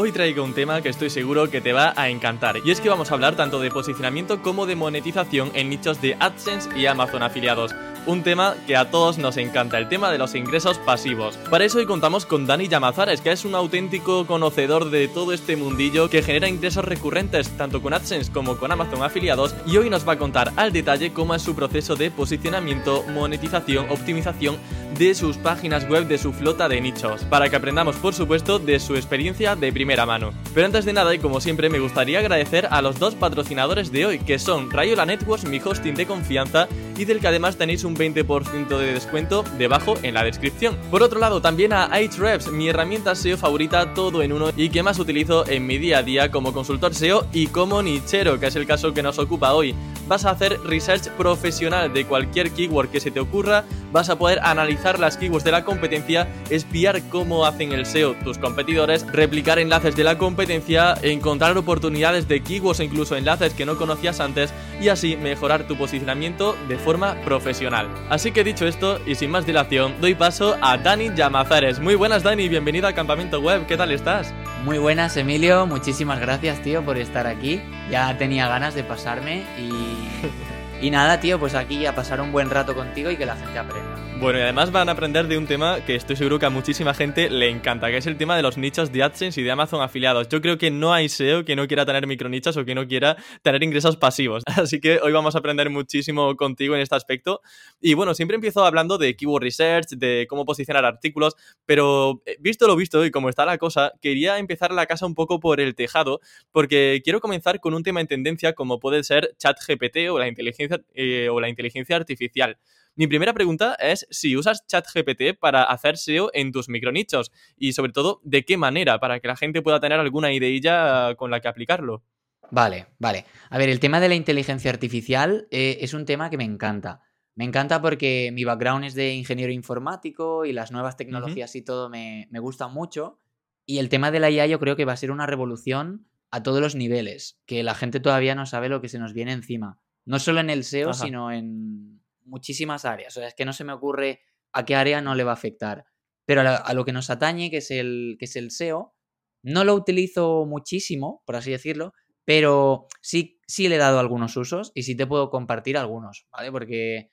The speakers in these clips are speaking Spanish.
Hoy traigo un tema que estoy seguro que te va a encantar, y es que vamos a hablar tanto de posicionamiento como de monetización en nichos de AdSense y Amazon afiliados un tema que a todos nos encanta, el tema de los ingresos pasivos. Para eso hoy contamos con Dani Llamazares, que es un auténtico conocedor de todo este mundillo que genera ingresos recurrentes tanto con AdSense como con Amazon afiliados y hoy nos va a contar al detalle cómo es su proceso de posicionamiento, monetización, optimización de sus páginas web, de su flota de nichos, para que aprendamos por supuesto de su experiencia de primera mano. Pero antes de nada y como siempre me gustaría agradecer a los dos patrocinadores de hoy, que son Rayola Networks, mi hosting de confianza, y del que además tenéis un 20% de descuento debajo en la descripción. Por otro lado, también a Ahrefs, mi herramienta SEO favorita todo en uno y que más utilizo en mi día a día como consultor SEO y como nichero, que es el caso que nos ocupa hoy. Vas a hacer research profesional de cualquier keyword que se te ocurra, vas a poder analizar las keywords de la competencia, espiar cómo hacen el SEO tus competidores, replicar enlaces de la competencia, encontrar oportunidades de keywords e incluso enlaces que no conocías antes y así mejorar tu posicionamiento de forma profesional. Así que dicho esto, y sin más dilación, doy paso a Dani Llamazares. Muy buenas Dani, bienvenido a Campamento Web, ¿qué tal estás? Muy buenas Emilio, muchísimas gracias tío por estar aquí. Ya tenía ganas de pasarme y, y nada tío, pues aquí a pasar un buen rato contigo y que la gente aprenda. Bueno, y además van a aprender de un tema que estoy seguro que a muchísima gente le encanta, que es el tema de los nichos de AdSense y de Amazon afiliados. Yo creo que no hay SEO que no quiera tener micronichos o que no quiera tener ingresos pasivos. Así que hoy vamos a aprender muchísimo contigo en este aspecto. Y bueno, siempre empiezo hablando de keyword research, de cómo posicionar artículos, pero eh, visto lo visto y como está la cosa, quería empezar la casa un poco por el tejado, porque quiero comenzar con un tema en tendencia como puede ser ChatGPT o la inteligencia eh, o la inteligencia artificial. Mi primera pregunta es si usas ChatGPT para hacer SEO en tus micronichos y sobre todo de qué manera para que la gente pueda tener alguna ideilla con la que aplicarlo. Vale, vale. A ver, el tema de la inteligencia artificial eh, es un tema que me encanta. Me encanta porque mi background es de ingeniero informático y las nuevas tecnologías y todo me, me gustan mucho. Y el tema de la IA yo creo que va a ser una revolución a todos los niveles, que la gente todavía no sabe lo que se nos viene encima. No solo en el SEO, sino en, muchísimas áreas. O sea, es que no se me ocurre a qué área no le va a afectar. Pero a, lo que nos atañe, que es, el, que es el SEO, no lo utilizo muchísimo, por así decirlo, pero sí, sí le he dado algunos usos y sí te puedo compartir algunos, ¿vale? Porque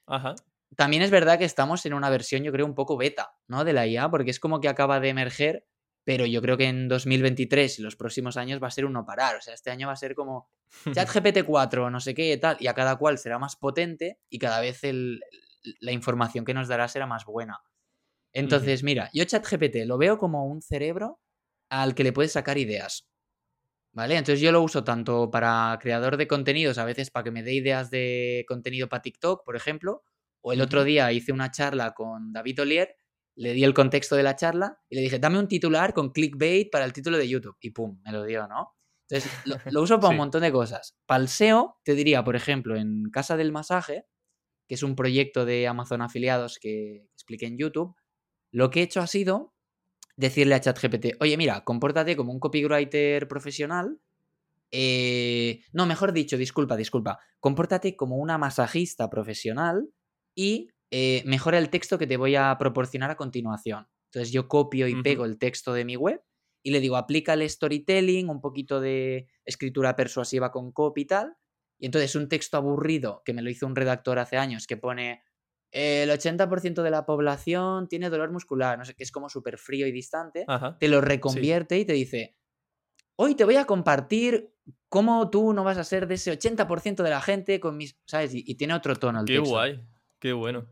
también es verdad que estamos en una versión, yo creo, un poco beta, ¿no? De la IA, porque es como que acaba de emerger pero yo creo que en 2023 y los próximos años va a ser uno parar. O sea, este año va a ser como ChatGPT 4, no sé qué y tal, y a cada cual será más potente y cada vez la información que nos dará será más buena. Entonces, mira, yo ChatGPT lo veo como un cerebro al que le puedes sacar ideas. ¿Vale? Entonces yo lo uso tanto para creador de contenidos, a veces para que me dé ideas de contenido para TikTok, por ejemplo, o el otro día hice una charla con David Olier le di el contexto de la charla y le dije, dame un titular con clickbait para el título de YouTube. Y pum, me lo dio, ¿no? Entonces, lo, uso para un montón de cosas. Para el SEO, te diría, por ejemplo, en Casa del Masaje, que es un proyecto de Amazon afiliados que expliqué en YouTube, lo que he hecho ha sido decirle a ChatGPT, oye, mira, compórtate como un copywriter profesional. Eh, no, mejor dicho, disculpa, disculpa. Compórtate como una masajista profesional y eh, mejora el texto que te voy a proporcionar a continuación. Entonces yo copio y pego el texto de mi web y le digo, aplícale storytelling, un poquito de escritura persuasiva con copy y tal. Y entonces un texto aburrido que me lo hizo un redactor hace años que pone el 80% de la población tiene dolor muscular, no sé, que es como súper frío y distante, te lo reconvierte y te dice, hoy te voy a compartir cómo tú no vas a ser de ese 80% de la gente con mis, ¿sabes? Y, tiene otro tono el Qué guay, qué bueno.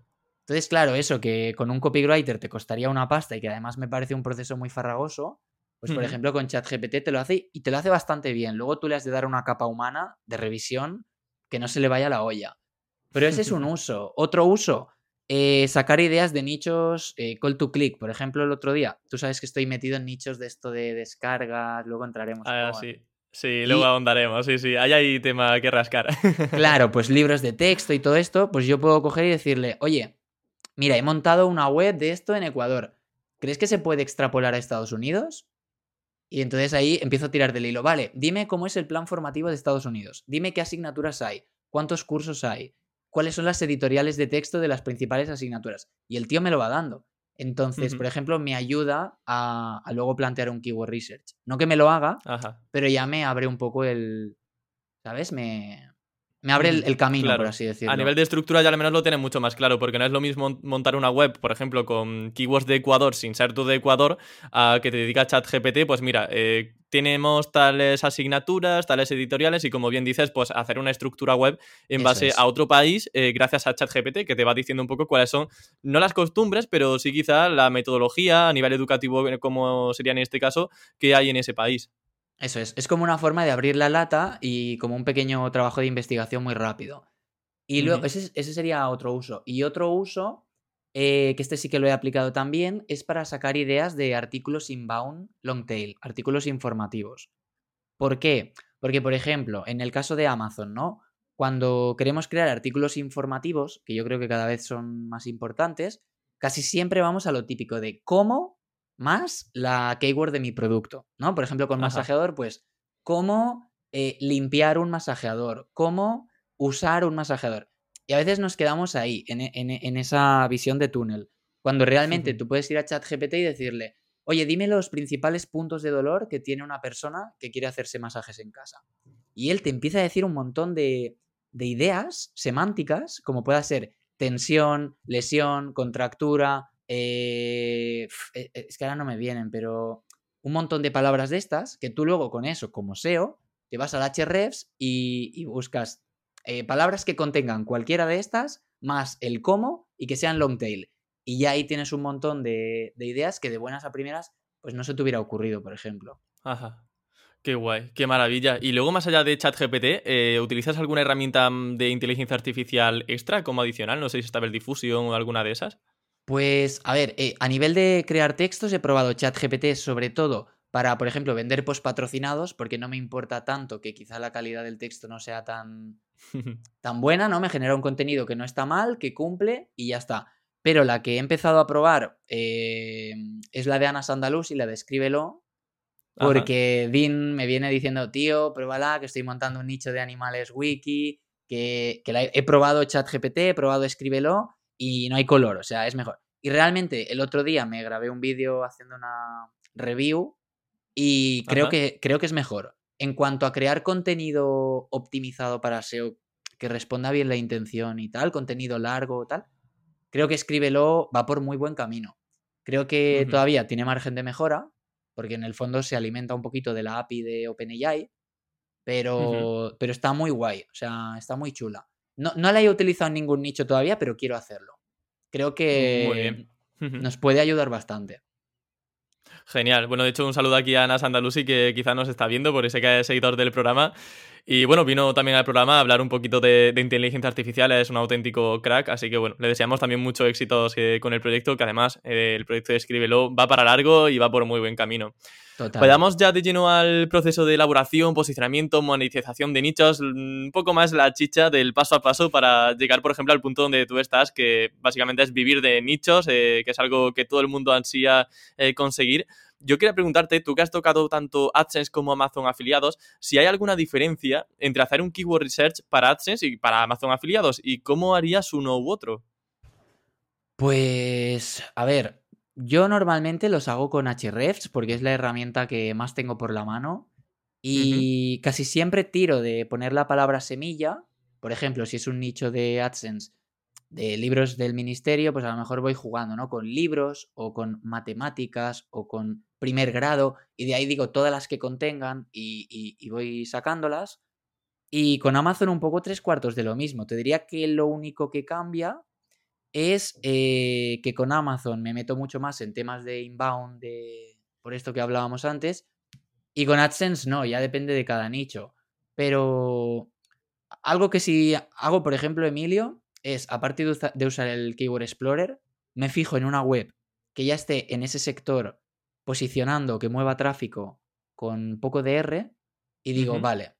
Entonces, claro, eso que con un copywriter te costaría una pasta y que además me parece un proceso muy farragoso, pues por ejemplo con ChatGPT te lo hace y te lo hace bastante bien. Luego tú le has de dar una capa humana de revisión que no se le vaya la olla. Pero ese es un uso. Otro uso, eh, sacar ideas de nichos eh, call to click. Por ejemplo, el otro día, tú sabes que estoy metido en nichos de esto de descargas, luego entraremos. Ah, sí. Sí, luego ahondaremos, sí, sí, ahí hay tema que rascar. Claro, pues libros de texto y todo esto, pues yo puedo coger y decirle, oye, mira, he montado una web de esto en Ecuador. ¿Crees que se puede extrapolar a Estados Unidos? Y entonces ahí empiezo a tirar del hilo. Vale, dime cómo es el plan formativo de Estados Unidos. Dime qué asignaturas hay, cuántos cursos hay, cuáles son las editoriales de texto de las principales asignaturas. Y el tío me lo va dando. Entonces, por ejemplo, me ayuda a, luego plantear un keyword research. No que me lo haga, pero ya me abre un poco el, ¿sabes? Me, me abre el, camino, por así decirlo. A nivel de estructura ya al menos lo tienes mucho más claro, porque no es lo mismo montar una web, por ejemplo, con keywords de Ecuador sin ser tú de Ecuador, a que te dedica ChatGPT, pues mira, eh, tenemos tales asignaturas, tales editoriales y como bien dices, pues hacer una estructura web en base a otro país eh, gracias a ChatGPT, que te va diciendo un poco cuáles son, no las costumbres, pero sí quizá la metodología a nivel educativo, como sería en este caso, que hay en ese país. Eso es, es como una forma de abrir la lata y como un pequeño trabajo de investigación muy rápido. Y luego, ese, sería otro uso. Y otro uso, eh, que este sí que lo he aplicado también, es para sacar ideas de artículos inbound long tail, artículos informativos. ¿Por qué? Porque, por ejemplo, en el caso de Amazon, ¿no? Cuando queremos crear artículos informativos, que yo creo que cada vez son más importantes, casi siempre vamos a lo típico de cómo más la keyword de mi producto, ¿no? Por ejemplo, con masajeador, pues, cómo eh, limpiar un masajeador, cómo usar un masajeador. Y a veces nos quedamos ahí, en, en esa visión de túnel, cuando realmente tú puedes ir a ChatGPT y decirle, oye, dime los principales puntos de dolor que tiene una persona que quiere hacerse masajes en casa. Y él te empieza a decir un montón de, de ideas semánticas, como pueda ser tensión, lesión, contractura, eh, e, e, es que ahora no me vienen, pero un montón de palabras de estas que tú luego con eso, como SEO, te vas al Hrefs y, buscas eh, palabras que contengan cualquiera de estas más el cómo y que sean long tail. Y ya ahí tienes un montón de, ideas que de buenas a primeras pues no se te hubiera ocurrido, por ejemplo. Ajá. Qué guay, qué maravilla. Y luego, más allá de ChatGPT, eh, ¿utilizas alguna herramienta mm, de inteligencia artificial extra como adicional? No sé si Stable Diffusion o alguna de esas. Pues, a ver, eh, a nivel de crear textos he probado ChatGPT sobre todo para, por ejemplo, vender post patrocinados, porque no me importa tanto que quizá la calidad del texto no sea tan, tan buena, ¿no? Me genera un contenido que no está mal, que cumple y ya está. Pero la que he empezado a probar eh, es la de Ana Sandalus y la de Escríbelo, porque Dean me viene diciendo, tío, pruébala, que estoy montando un nicho de animales wiki, que, que he probado ChatGPT, he probado Escríbelo y no hay color, o sea, es mejor. Y realmente el otro día me grabé un vídeo haciendo una review y creo que, creo que es mejor. En cuanto a crear contenido optimizado para SEO que responda bien la intención y tal, contenido largo o tal, creo que escríbelo va por muy buen camino. Creo que todavía tiene margen de mejora, porque en el fondo se alimenta un poquito de la API de OpenAI, pero, pero está muy guay, o sea, está muy chula. No, la he utilizado en ningún nicho todavía, pero quiero hacerlo. Creo que nos puede ayudar bastante. Genial. Bueno, de hecho, un saludo aquí a Ana Sandalusi, que quizá nos está viendo, por ese que es seguidor del programa. Y bueno, vino también al programa a hablar un poquito de, inteligencia artificial, es un auténtico crack, así que bueno, le deseamos también mucho éxito eh, con el proyecto, que además eh, el proyecto de Escríbelo va para largo y va por muy buen camino. Total. ya de lleno al proceso de elaboración, posicionamiento, monetización de nichos, un poco más la chicha del paso a paso para llegar, por ejemplo, al punto donde tú estás, que básicamente es vivir de nichos, eh, que es algo que todo el mundo ansía conseguir yo quería preguntarte, tú que has tocado tanto AdSense como Amazon afiliados, si hay alguna diferencia entre hacer un keyword research para AdSense y para Amazon afiliados y cómo harías uno u otro. Pues, a ver, yo normalmente los hago con Hrefs porque es la herramienta que más tengo por la mano y casi siempre tiro de poner la palabra semilla. Por ejemplo, si es un nicho de AdSense de libros del ministerio, pues a lo mejor voy jugando, ¿no? Con libros o con matemáticas o con primer grado y de ahí digo todas las que contengan y, voy sacándolas. Y con Amazon un poco tres cuartos de lo mismo. Te diría que lo único que cambia es eh, que con Amazon me meto mucho más en temas de inbound, de, por esto que hablábamos antes, y con AdSense no, ya depende de cada nicho. Pero algo que si hago, por ejemplo, Emilio, es, aparte de usar el Keyword Explorer, me fijo en una web que ya esté en ese sector posicionando, que mueva tráfico con poco de R y digo, vale,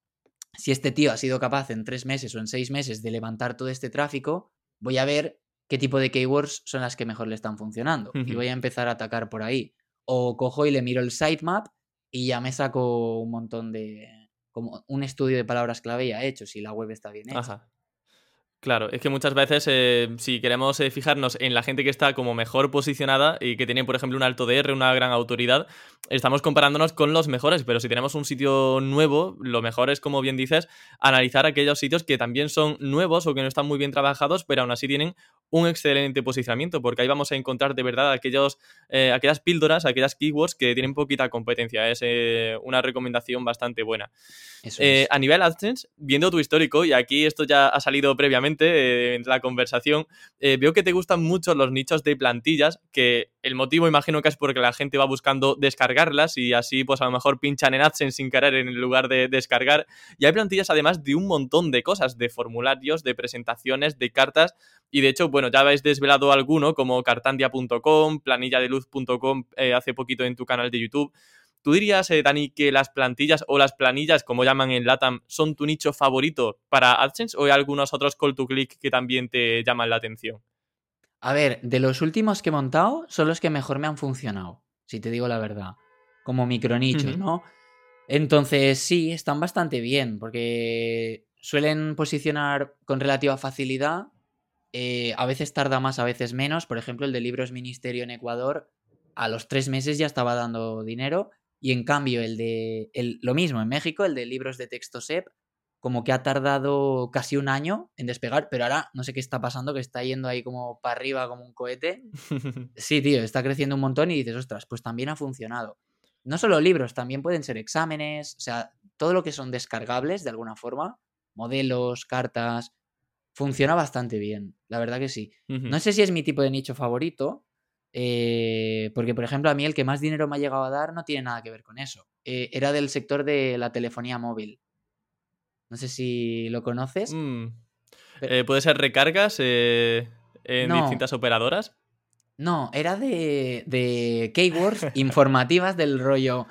si este tío ha sido capaz en tres meses o en seis meses de levantar todo este tráfico, voy a ver qué tipo de keywords son las que mejor le están funcionando y voy a empezar a atacar por ahí. O cojo y le miro el sitemap y ya me saco un montón de... como un estudio de palabras clave ya hecho, si la web está bien hecha. Claro, es que muchas veces eh, si queremos eh, fijarnos en la gente que está como mejor posicionada y que tiene, por ejemplo, un alto DR, una gran autoridad, estamos comparándonos con los mejores, pero si tenemos un sitio nuevo, lo mejor es, como bien dices, analizar aquellos sitios que también son nuevos o que no están muy bien trabajados, pero aún así tienen un excelente posicionamiento, porque ahí vamos a encontrar de verdad aquellos, eh, aquellas píldoras, aquellas keywords que tienen poquita competencia. Es una recomendación bastante buena. A nivel AdSense, viendo tu histórico, y aquí esto ya ha salido previamente, eh, en la conversación, eh, veo que te gustan mucho los nichos de plantillas, que el motivo imagino que es porque la gente va buscando descargarlas y así pues a lo mejor pinchan en AdSense sin querer en lugar de descargar. Y hay plantillas además de un montón de cosas, de formularios, de presentaciones, de cartas. Y de hecho, bueno, ya habéis desvelado alguno como cartandia.com, planilladeluz.com eh, hace poquito en tu canal de YouTube. ¿Tú dirías, eh, Dani, que las plantillas o las planillas, como llaman en LATAM, son tu nicho favorito para AdSense o hay algunos otros call to click que también te llaman la atención? A ver, de los últimos que he montado, son los que mejor me han funcionado, si te digo la verdad. Como micronichos, ¿no? Entonces, sí, están bastante bien, porque suelen posicionar con relativa facilidad. Eh, a veces tarda más, a veces menos. Por ejemplo, el de Libros Ministerio en Ecuador, a los tres meses ya estaba dando dinero y en cambio, el de. lo mismo, en México, el de libros de texto SEP, como que ha tardado casi un año en despegar, pero ahora no sé qué está pasando, que está yendo ahí como para arriba, como un cohete. Sí, tío, está creciendo un montón y dices, ostras, pues también ha funcionado. No solo libros, también pueden ser exámenes, o sea, todo lo que son descargables de alguna forma, modelos, cartas, funciona bastante bien, la verdad que sí. No sé si es mi tipo de nicho favorito, eh, porque, por ejemplo, a mí el que más dinero me ha llegado a dar no tiene nada que ver con eso. Eh, era del sector de la telefonía móvil. No sé si lo conoces. Mm. Eh, ¿Puede ser recargas en distintas operadoras? No, era de, de keywords informativas del rollo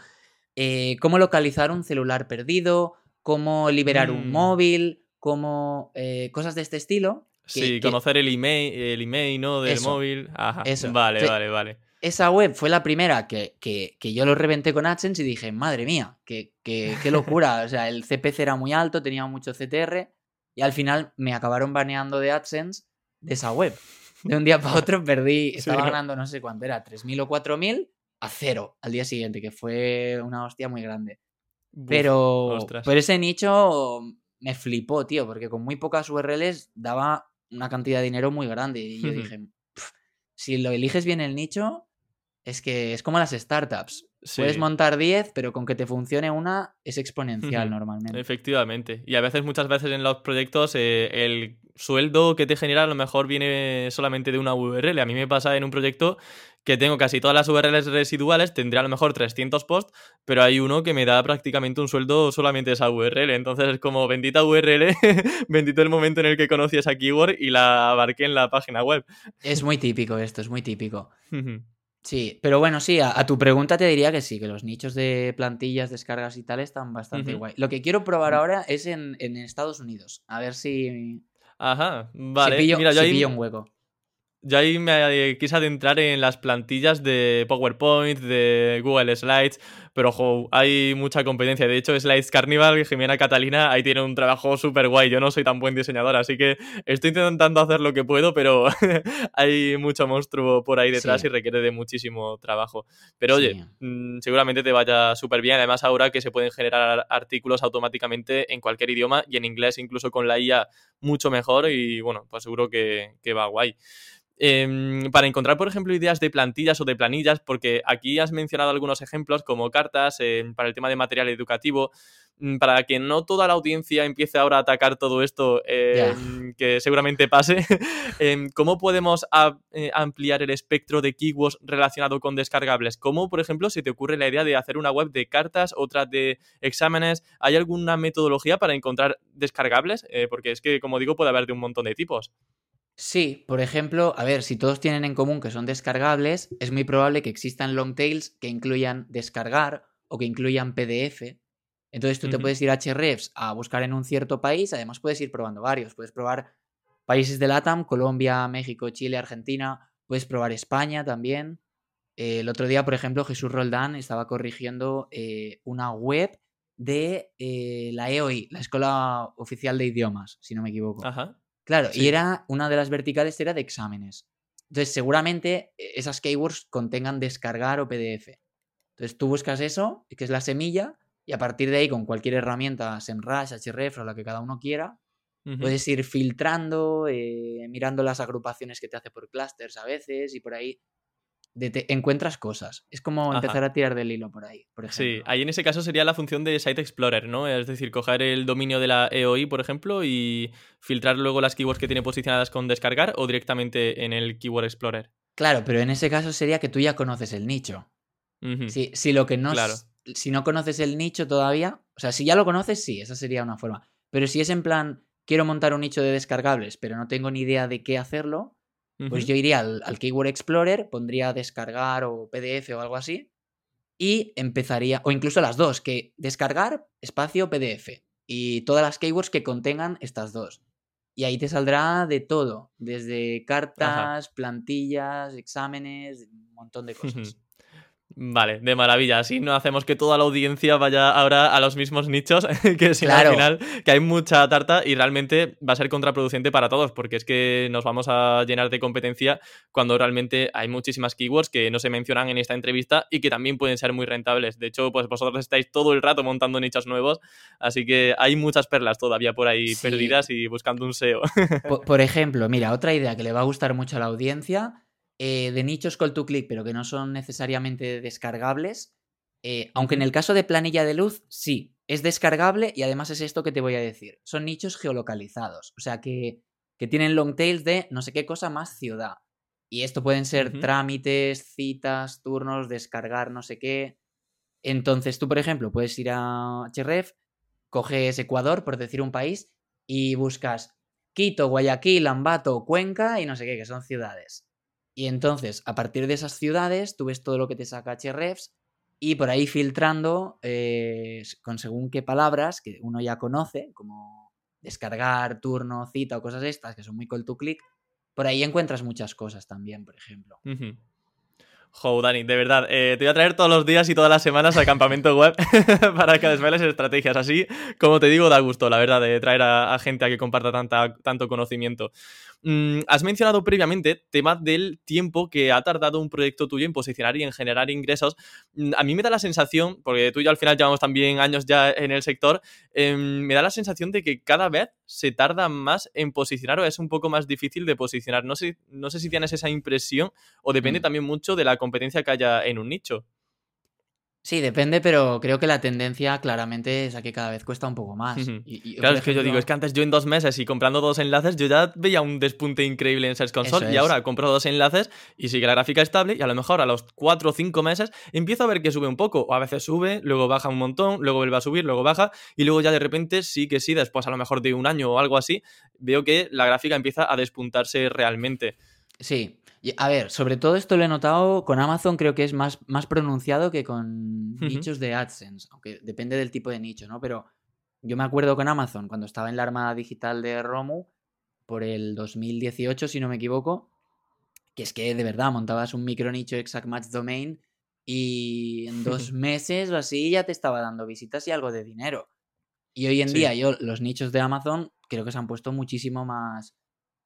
cómo localizar un celular perdido, cómo liberar un mm. móvil, cómo cosas de este estilo sí, conocer el email, el email, ¿no? Del móvil. Ajá. Eso. Vale, vale, vale. Esa web fue la primera que, yo lo reventé con AdSense y dije, madre mía, qué, qué, locura. o sea, el CPC era muy alto, tenía mucho CTR y al final me acabaron baneando de AdSense de esa web. De un día para otro perdí, estaba ganando no sé cuánto era, 3.000 o 4.000 a cero al día siguiente, que fue una hostia muy grande. Pero por ese nicho me flipó, tío, porque con muy pocas URLs daba una cantidad de dinero muy grande. Y yo dije, si lo eliges bien el nicho, es que es como las startups. Puedes montar 10, pero con que te funcione una es exponencial normalmente. Efectivamente. Y a veces, muchas veces en los proyectos, eh, el sueldo que te genera a lo mejor viene solamente de una URL. A mí me pasa en un proyecto que tengo casi todas las URLs residuales, tendría a lo mejor 300 posts, pero hay uno que me da prácticamente un sueldo solamente esa URL. Entonces es como bendita URL, bendito el momento en el que conocí esa keyword y la abarqué en la página web. Es muy típico esto, es muy típico. Sí, pero bueno, sí, a, tu pregunta te diría que sí, que los nichos de plantillas, descargas y tal están bastante guay. Lo que quiero probar ahora es en, Estados Unidos, a ver si... Ajá, vale. Mira, yo ahí... un hueco. Yo ahí me quise adentrar en las plantillas de PowerPoint, de Google Slides, pero ojo, hay mucha competencia. De hecho, Slides Carnival, Jimena Catalina, ahí tiene un trabajo súper guay. Yo no soy tan buen diseñador, así que estoy intentando hacer lo que puedo, pero hay mucho monstruo por ahí detrás y requiere de muchísimo trabajo. Pero oye, mm, seguramente te vaya súper bien. Además, ahora que se pueden generar artículos automáticamente en cualquier idioma y en inglés, incluso con la IA, mucho mejor. Y bueno, pues seguro que, que va guay. Em, para encontrar, por ejemplo, ideas de plantillas o de planillas, porque aquí has mencionado algunos ejemplos como cartas em, para el tema de material educativo, mm, para que no toda la audiencia empiece ahora a atacar todo esto, em, que seguramente pase, ¿cómo podemos eh, ampliar el espectro de keywords relacionado con descargables? ¿Cómo, por ejemplo, se te ocurre la idea de hacer una web de cartas, otra de exámenes? ¿Hay alguna metodología para encontrar descargables? Eh, porque es que, como digo, puede haber de un montón de tipos. Sí, por ejemplo, a ver, si todos tienen en común que son descargables, es muy probable que existan long tails que incluyan descargar o que incluyan PDF. Entonces tú te puedes ir a Hrefs a buscar en un cierto país, además puedes ir probando varios, puedes probar países de LATAM, Colombia, México, Chile, Argentina, puedes probar España también. Eh, el otro día, por ejemplo, Jesús Roldán estaba corrigiendo eh, una web de eh, la EOI, la Escuela Oficial de Idiomas, si no me equivoco. Ajá. Claro, y era una de las verticales era de exámenes. Entonces, seguramente eh, esas keywords contengan descargar o PDF. Entonces, tú buscas eso, que es la semilla, y a partir de ahí, con cualquier herramienta, SEMrush, Href o la que cada uno quiera, puedes ir filtrando, eh, mirando las agrupaciones que te hace por clusters a veces, y por ahí de- te encuentras cosas. Es como Ajá. empezar a tirar del hilo por ahí, por Sí, ejemplo. ahí en ese caso sería la función de Site Explorer, ¿no? Es decir, coger el dominio de la EOI, por ejemplo, y filtrar luego las keywords que tiene posicionadas con descargar o directamente en el Keyword Explorer. Claro, pero en ese caso sería que tú ya conoces el nicho. Si, si lo que no Claro. si no conoces el nicho todavía, o sea, si ya lo conoces, sí, esa sería una forma. Pero si es en plan, quiero montar un nicho de descargables, pero no tengo ni idea de qué hacerlo, pues yo iría al, al Keyword Explorer, pondría descargar o PDF o algo así, y empezaría, o incluso las dos, que descargar, espacio, PDF, y todas las keywords que contengan estas dos. Y ahí te saldrá de todo, desde cartas, plantillas, exámenes, un montón de cosas. Vale, de maravilla. Así no hacemos que toda la audiencia vaya ahora a los mismos nichos, que si Claro. al final que hay mucha tarta y realmente va a ser contraproducente para todos, porque es que nos vamos a llenar de competencia cuando realmente hay muchísimas keywords que no se mencionan en esta entrevista y que también pueden ser muy rentables. De hecho, pues vosotros estáis todo el rato montando nichos nuevos, así que hay muchas perlas todavía por ahí Sí. perdidas y buscando un SEO. Por, por ejemplo, mira, otra idea que le va a gustar mucho a la audiencia, eh, de nichos call to click, pero que no son necesariamente descargables. eh, aunque en el caso de planilla de luz, sí, es descargable y además es esto que te voy a decir. Son nichos geolocalizados, o sea que, que tienen long tails de no sé qué cosa más ciudad. Y esto pueden ser trámites, citas, turnos, descargar no sé qué. Entonces tú, por ejemplo, puedes ir a Href, coges Ecuador, por decir un país, y buscas Quito, Guayaquil, Ambato, Cuenca y no sé qué, que son ciudades. Y entonces, a partir de esas ciudades, tú ves todo lo que te saca Hrefs y por ahí filtrando eh, con según qué palabras que uno ya conoce, como descargar, turno, cita o cosas estas, que son muy call to click, por ahí encuentras muchas cosas también, por ejemplo. Ujú. Jo, Dani, de verdad, eh, te voy a traer todos los días y todas las semanas al campamento web para que desveles estrategias. Así, como te digo, da gusto, la verdad, de traer a, a gente a que comparta tanta, tanto conocimiento. Mm, has mencionado previamente tema del tiempo que ha tardado un proyecto tuyo en posicionar y en generar ingresos. Mm, A mí me da la sensación, porque tú y yo al final llevamos también años ya en el sector, em, me da la sensación de que cada vez se tarda más en posicionar o es un poco más difícil de posicionar. No sé, no sé si tienes esa impresión o depende Mm. también mucho de la competencia que haya en un nicho. Sí, depende, pero creo que la tendencia claramente es a que cada vez cuesta un poco más. Ujú. Y- y, Claro, es que yo digo, es que antes yo en dos meses y comprando dos enlaces, yo ya veía un despunte increíble en Search Console Eso y es. ahora compro dos enlaces y sigue la gráfica estable y a lo mejor a los cuatro o cinco meses empiezo a ver que sube un poco o a veces sube, luego baja un montón, luego vuelve a subir, luego baja y luego ya de repente sí que sí, después a lo mejor de un año o algo así, veo que la gráfica empieza a despuntarse realmente. Sí. Y, a ver, sobre todo esto lo he notado con Amazon, creo que es más, más pronunciado que con nichos de AdSense, aunque depende del tipo de nicho, ¿no? Pero yo me acuerdo con Amazon, cuando estaba en la armada digital de Romu, por el 2018, si no me equivoco, que es que de verdad montabas un micro nicho exact match domain y en dos meses o así ya te estaba dando visitas y algo de dinero. Y hoy en Sí. día yo los nichos de Amazon creo que se han puesto muchísimo más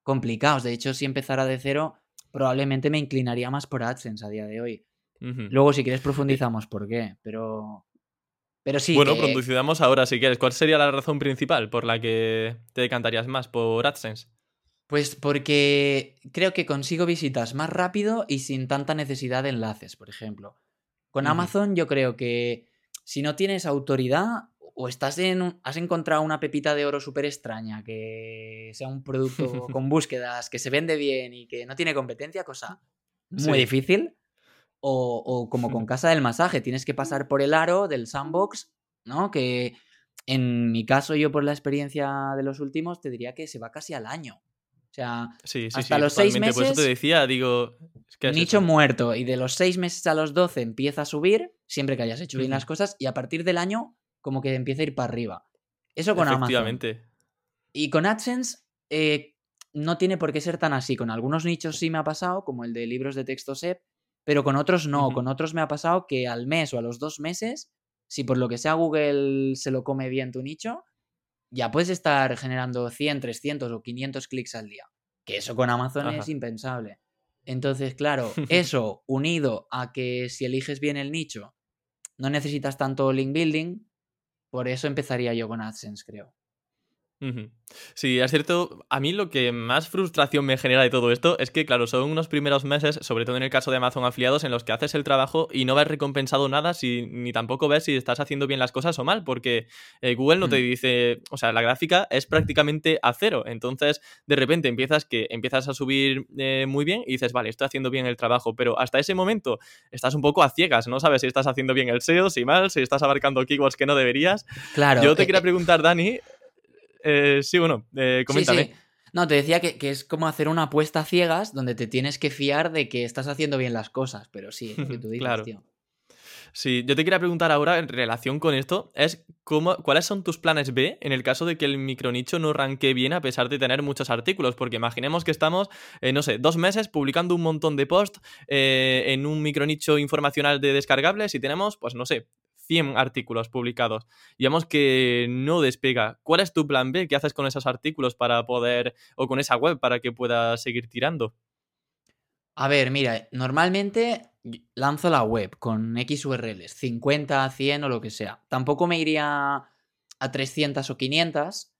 complicados. De hecho, si empezara de cero, probablemente me inclinaría más por AdSense a día de hoy. Luego, si quieres, profundizamos por qué, pero... Pero sí, bueno, que- produciremos ahora si quieres. ¿Cuál sería la razón principal por la que te decantarías más por AdSense? Pues porque creo que consigo visitas más rápido y sin tanta necesidad de enlaces, por ejemplo. Con. Amazon yo creo que si no tienes autoridad o estás en un- has encontrado una pepita de oro súper extraña que sea un producto con búsquedas que se vende bien y que no tiene competencia, cosa muy Sí. difícil. O, o como con casa del masaje, tienes que pasar por el aro del sandbox, ¿no? Que en mi caso, yo por la experiencia de los últimos, te diría que se va casi al año. O sea, Sí, sí, Hasta sí, los seis totalmente. Por eso te meses, decía, digo. nicho muerto. Y de los seis meses a los 12 empieza a subir, siempre que hayas hecho bien las cosas, y a partir del año, como que empieza a ir para arriba. Eso con Amazon. Efectivamente. Y con AdSense, eh, no tiene por qué ser tan así. Con algunos nichos sí me ha pasado, como el de libros de texto SEP, pero con otros no. Con otros me ha pasado que al mes o a los dos meses, si por lo que sea Google se lo come bien tu nicho, ya puedes estar generando 100, 300 o 500 clics al día. Que eso con Amazon es impensable. Entonces, claro, eso unido a que si eliges bien el nicho, no necesitas tanto link building, por eso empezaría yo con AdSense, creo. Sí, es cierto. A mí lo que más frustración me genera de todo esto es que, claro, son unos primeros meses, sobre todo en el caso de Amazon afiliados, en los que haces el trabajo y no ves recompensado nada, si, ni tampoco ves si estás haciendo bien las cosas o mal, porque eh, Google no te mm. dice, o sea, la gráfica es prácticamente a cero. Entonces, de repente empiezas que empiezas a subir eh, muy bien y dices, vale, estoy haciendo bien el trabajo, pero hasta ese momento estás un poco a ciegas, no sabes si estás haciendo bien el SEO, si mal, si estás abarcando keywords que no deberías. Claro. Yo te eh, quería preguntar, Dani, eh, sí, bueno, eh, coméntame. No, te decía que, es como hacer una apuesta ciegas donde te tienes que fiar de que estás haciendo bien las cosas, pero sí, es lo que tú dices, claro. tío. Sí, yo te quería preguntar ahora en relación con esto, es cómo, cuáles son tus planes B en el caso de que el micronicho no arranque bien a pesar de tener muchos artículos, porque imaginemos que estamos, eh, no sé, dos meses publicando un montón de posts en un micronicho informacional de descargables y tenemos, pues no sé, 100 artículos publicados vemos que no despega. ¿Cuál es tu plan B? ¿Qué haces con esos artículos para poder, o con esa web para que pueda seguir tirando? A ver, mira, normalmente lanzo la web con X URLs, 50, 100 o lo que sea. Tampoco me iría a 300 o 500,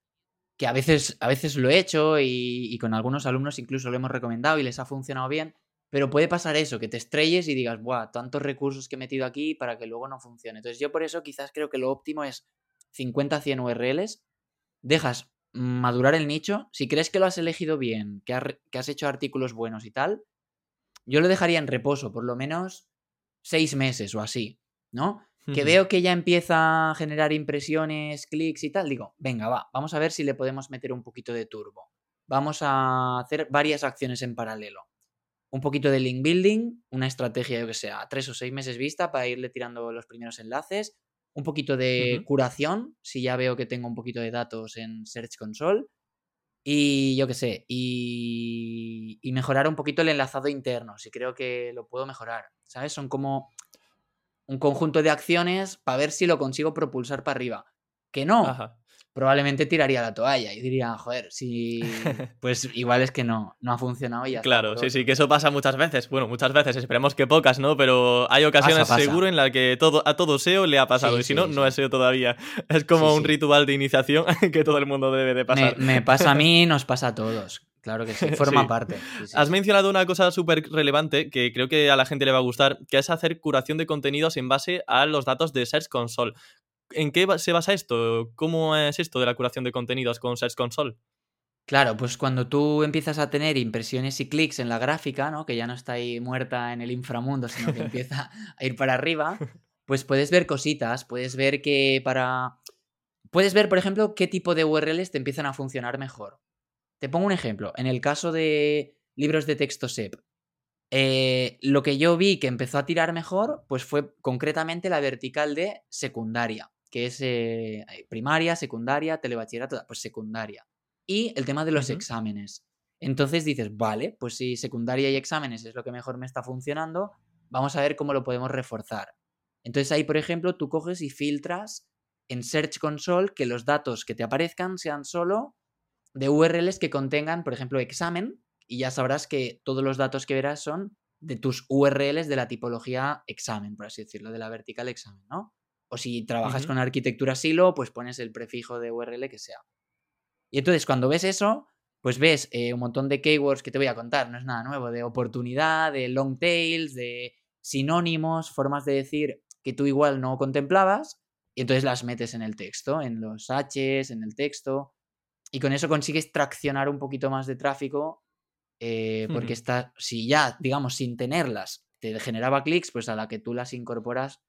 que a veces, a veces lo he hecho y con algunos alumnos incluso lo hemos recomendado y les ha funcionado bien. Pero puede pasar eso, que te estrelles y digas, ¡buah! Tantos recursos que he metido aquí para que luego no funcione. Entonces, yo por eso quizás creo que lo óptimo es 50-100 URLs, dejas madurar el nicho. Si crees que lo has elegido bien, que, has hecho artículos buenos y tal, yo lo dejaría en reposo, por lo menos seis meses o así, ¿no? Que veo que ya empieza a generar impresiones, clics y tal, digo, venga, va, vamos a ver si le podemos meter un poquito de turbo. Vamos a hacer varias acciones en paralelo un poquito de link building, una estrategia, yo que sé, a tres o seis meses vista para irle tirando los primeros enlaces, un poquito de curación, si ya veo que tengo un poquito de datos en Search Console, y yo que sé, y, y mejorar un poquito el enlazado interno, si creo que lo puedo mejorar, ¿sabes? Son como un conjunto de acciones para ver si lo consigo propulsar para arriba. Que no, probablemente tiraría la toalla y diría, joder, si pues igual es que no, no ha funcionado y ya Claro, sí, sí, que eso pasa muchas veces. Bueno, muchas veces, esperemos que pocas, ¿no? Pero hay ocasiones seguro en las que todo, a todo SEO le ha pasado y si no, no es SEO todavía. Es como un ritual de iniciación que todo el mundo debe de pasar. Me, pasa a mí, nos pasa a todos. Claro que sí, forma parte. Has mencionado una cosa súper relevante que creo que a la gente le va a gustar, que es hacer curación de contenidos en base a los datos de Search Console. ¿En qué se basa esto? ¿Cómo es esto de la curación de contenidos con Search Console? Claro, pues cuando tú empiezas a tener impresiones y clics en la gráfica, ¿no? Que ya no está ahí muerta en el inframundo, sino que empieza a ir para arriba, pues puedes ver cositas, puedes ver que para... Puedes ver, por ejemplo, qué tipo de URLs te empiezan a funcionar mejor. Te pongo un ejemplo. En el caso de libros de texto SEP, eh, lo que yo vi que empezó a tirar mejor, pues fue concretamente la vertical de secundaria que es eh, primaria, secundaria, telebachillerato, pues secundaria. Y el tema de los exámenes. Entonces dices, vale, pues si secundaria y exámenes es lo que mejor me está funcionando, vamos a ver cómo lo podemos reforzar. Entonces ahí, por ejemplo, tú coges y filtras en Search Console que los datos que te aparezcan sean solo de URLs que contengan, por ejemplo, examen, y ya sabrás que todos los datos que verás son de tus URLs de la tipología examen, por así decirlo, de la vertical examen, ¿no? O si trabajas con arquitectura silo, pues pones el prefijo de URL que sea. Y entonces cuando ves eso, pues ves eh, un montón de keywords que te voy a contar, no es nada nuevo, de oportunidad, de long tails, de sinónimos, formas de decir que tú igual no contemplabas, y entonces las metes en el texto, en los Hs, en el texto, y con eso consigues traccionar un poquito más de tráfico, eh, porque está, si ya, digamos, sin tenerlas, te generaba clics, pues a la que tú las incorporas,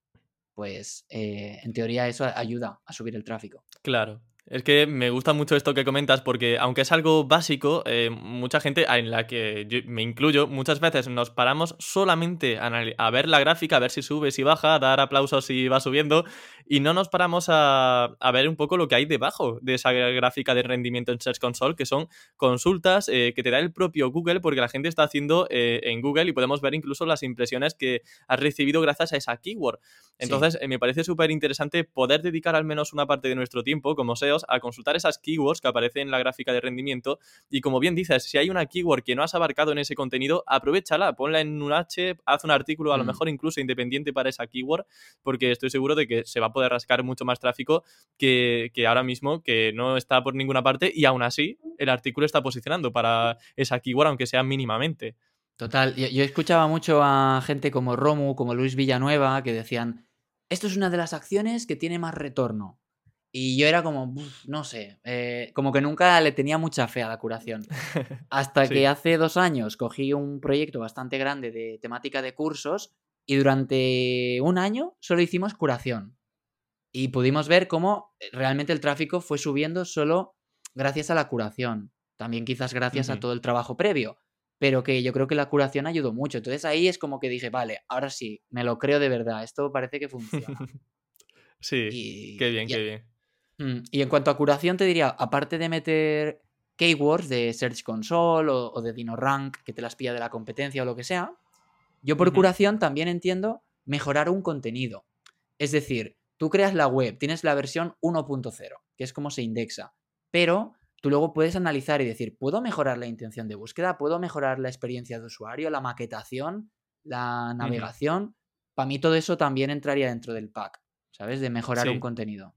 pues eh, en teoría eso ayuda a subir el tráfico. Claro. Es que me gusta mucho esto que comentas porque aunque es algo básico, eh, mucha gente, en la que yo me incluyo, muchas veces nos paramos solamente a, ver la gráfica, a ver si sube, si baja, a dar aplausos si va subiendo y no nos paramos a, ver un poco lo que hay debajo de esa gráfica de rendimiento en Search Console, que son consultas eh, que te da el propio Google porque la gente está haciendo eh, en Google y podemos ver incluso las impresiones que has recibido gracias a esa keyword. Entonces, me parece súper interesante poder dedicar al menos una parte de nuestro tiempo como SEO a consultar esas keywords que aparecen en la gráfica de rendimiento y como bien dices, si hay una keyword que no has abarcado en ese contenido, aprovechala, ponla en un H, haz un artículo a lo Mm. mejor incluso independiente para esa keyword, porque estoy seguro de que se va a poder rascar mucho más tráfico que, que ahora mismo, que no está por ninguna parte y aún así el artículo está posicionando para esa keyword, aunque sea mínimamente. Total, yo, yo escuchaba mucho a gente como Romu, como Luis Villanueva, que decían, esto es una de las acciones que tiene más retorno. Y yo era como, "Buf, no sé, eh, como que nunca le tenía mucha fe a la curación. Hasta Sí. que hace dos años cogí un proyecto bastante grande de temática de cursos y durante un año solo hicimos curación. Y pudimos ver cómo eh, realmente el tráfico fue subiendo solo gracias a la curación. También quizás gracias a todo el trabajo previo. Pero que yo creo que la curación ayudó mucho. Entonces ahí es como que dije, vale, ahora sí, me lo creo de verdad. Esto parece que funciona. Sí, Y, qué bien, y- qué bien. Mm, Y en cuanto a curación, te diría, aparte de meter keywords de Search Console o, o de DinoRank, que te las pilla de la competencia o lo que sea, yo por curación también entiendo mejorar un contenido. Es decir, tú creas la web, tienes la versión 1.0, que es como se indexa, pero tú luego puedes analizar y decir, ¿puedo mejorar la intención de búsqueda? ¿Puedo mejorar la experiencia de usuario, la maquetación, la navegación? Para mí todo eso también entraría dentro del pack, ¿sabes? De mejorar Sí. un contenido.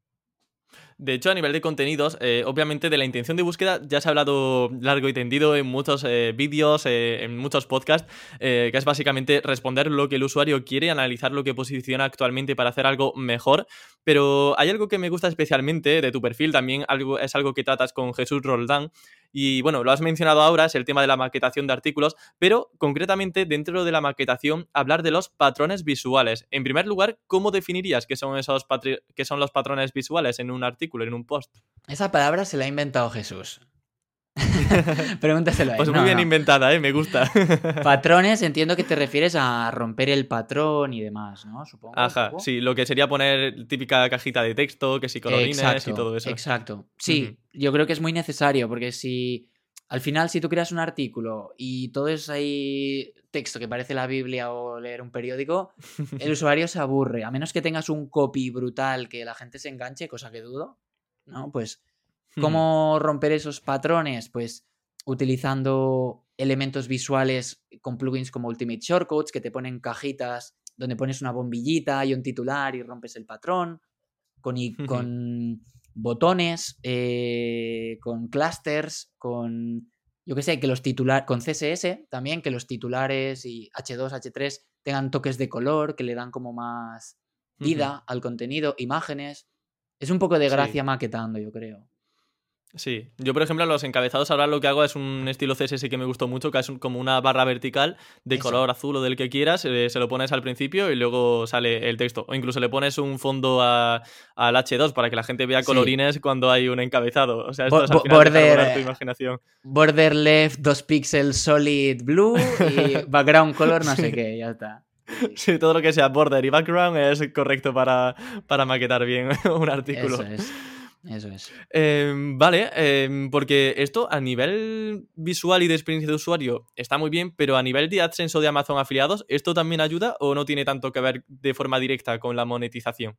De hecho, a nivel de contenidos, eh, obviamente de la intención de búsqueda ya se ha hablado largo y tendido en muchos eh, vídeos, eh, en muchos podcasts, que es básicamente responder lo que el usuario quiere, analizar lo que posiciona actualmente para hacer algo mejor. Pero hay algo que me gusta especialmente de tu perfil, también algo, es algo que tratas con Jesús Roldán. Y bueno, lo has mencionado ahora, es el tema de la maquetación de artículos, pero concretamente dentro de la maquetación, hablar de los patrones visuales. En primer lugar, ¿cómo definirías qué son, esos qué son los patrones visuales en un artículo, en un post? Esa palabra se la ha inventado Jesús. Pregúntaselo a él. Pues muy No, bien no. inventada, ¿eh? Me gusta. Patrones, entiendo que te refieres a romper el patrón y demás, ¿no? Supongo. Ajá, sí, lo que sería poner típica cajita de texto, que si colorines exacto, y todo eso. Exacto. Sí, yo creo que es muy necesario porque si al final si tú creas un artículo y todo es ahí texto que parece la Biblia o leer un periódico, el usuario se aburre. A menos que tengas un copy brutal que la gente se enganche, cosa que dudo, ¿no? Pues ¿Cómo romper esos patrones? Pues utilizando elementos visuales con plugins como Ultimate Shortcuts que te ponen cajitas donde pones una bombillita y un titular y rompes el patrón, con, con botones, eh, con clusters, con, yo qué sé, que los titulares, con CSS también, que los titulares y H2, H3 tengan toques de color que le dan como más vida al contenido, imágenes. Es un poco de Sí. gracia maquetando, yo creo. Sí, yo por ejemplo los encabezados ahora lo que hago es un estilo CSS que me gustó mucho, que es un- como una barra vertical de Eso. color azul o del que quieras, eh, se lo pones al principio y luego sale el texto. O incluso le pones un fondo a- al H2 para que la gente vea Sí. colorines cuando hay un encabezado. O sea, esto Bo- es al final border, tu eh, imaginación. Border left, 2 píxeles solid blue y background color no sé qué, ya está. Sí, todo lo que sea border y background es correcto para, para maquetar bien un artículo. Eso es. Eso es. Eh, vale, eh, porque esto a nivel visual y de experiencia de usuario está muy bien, pero a nivel de AdSense o de Amazon afiliados, ¿esto también ayuda o no tiene tanto que ver de forma directa con la monetización?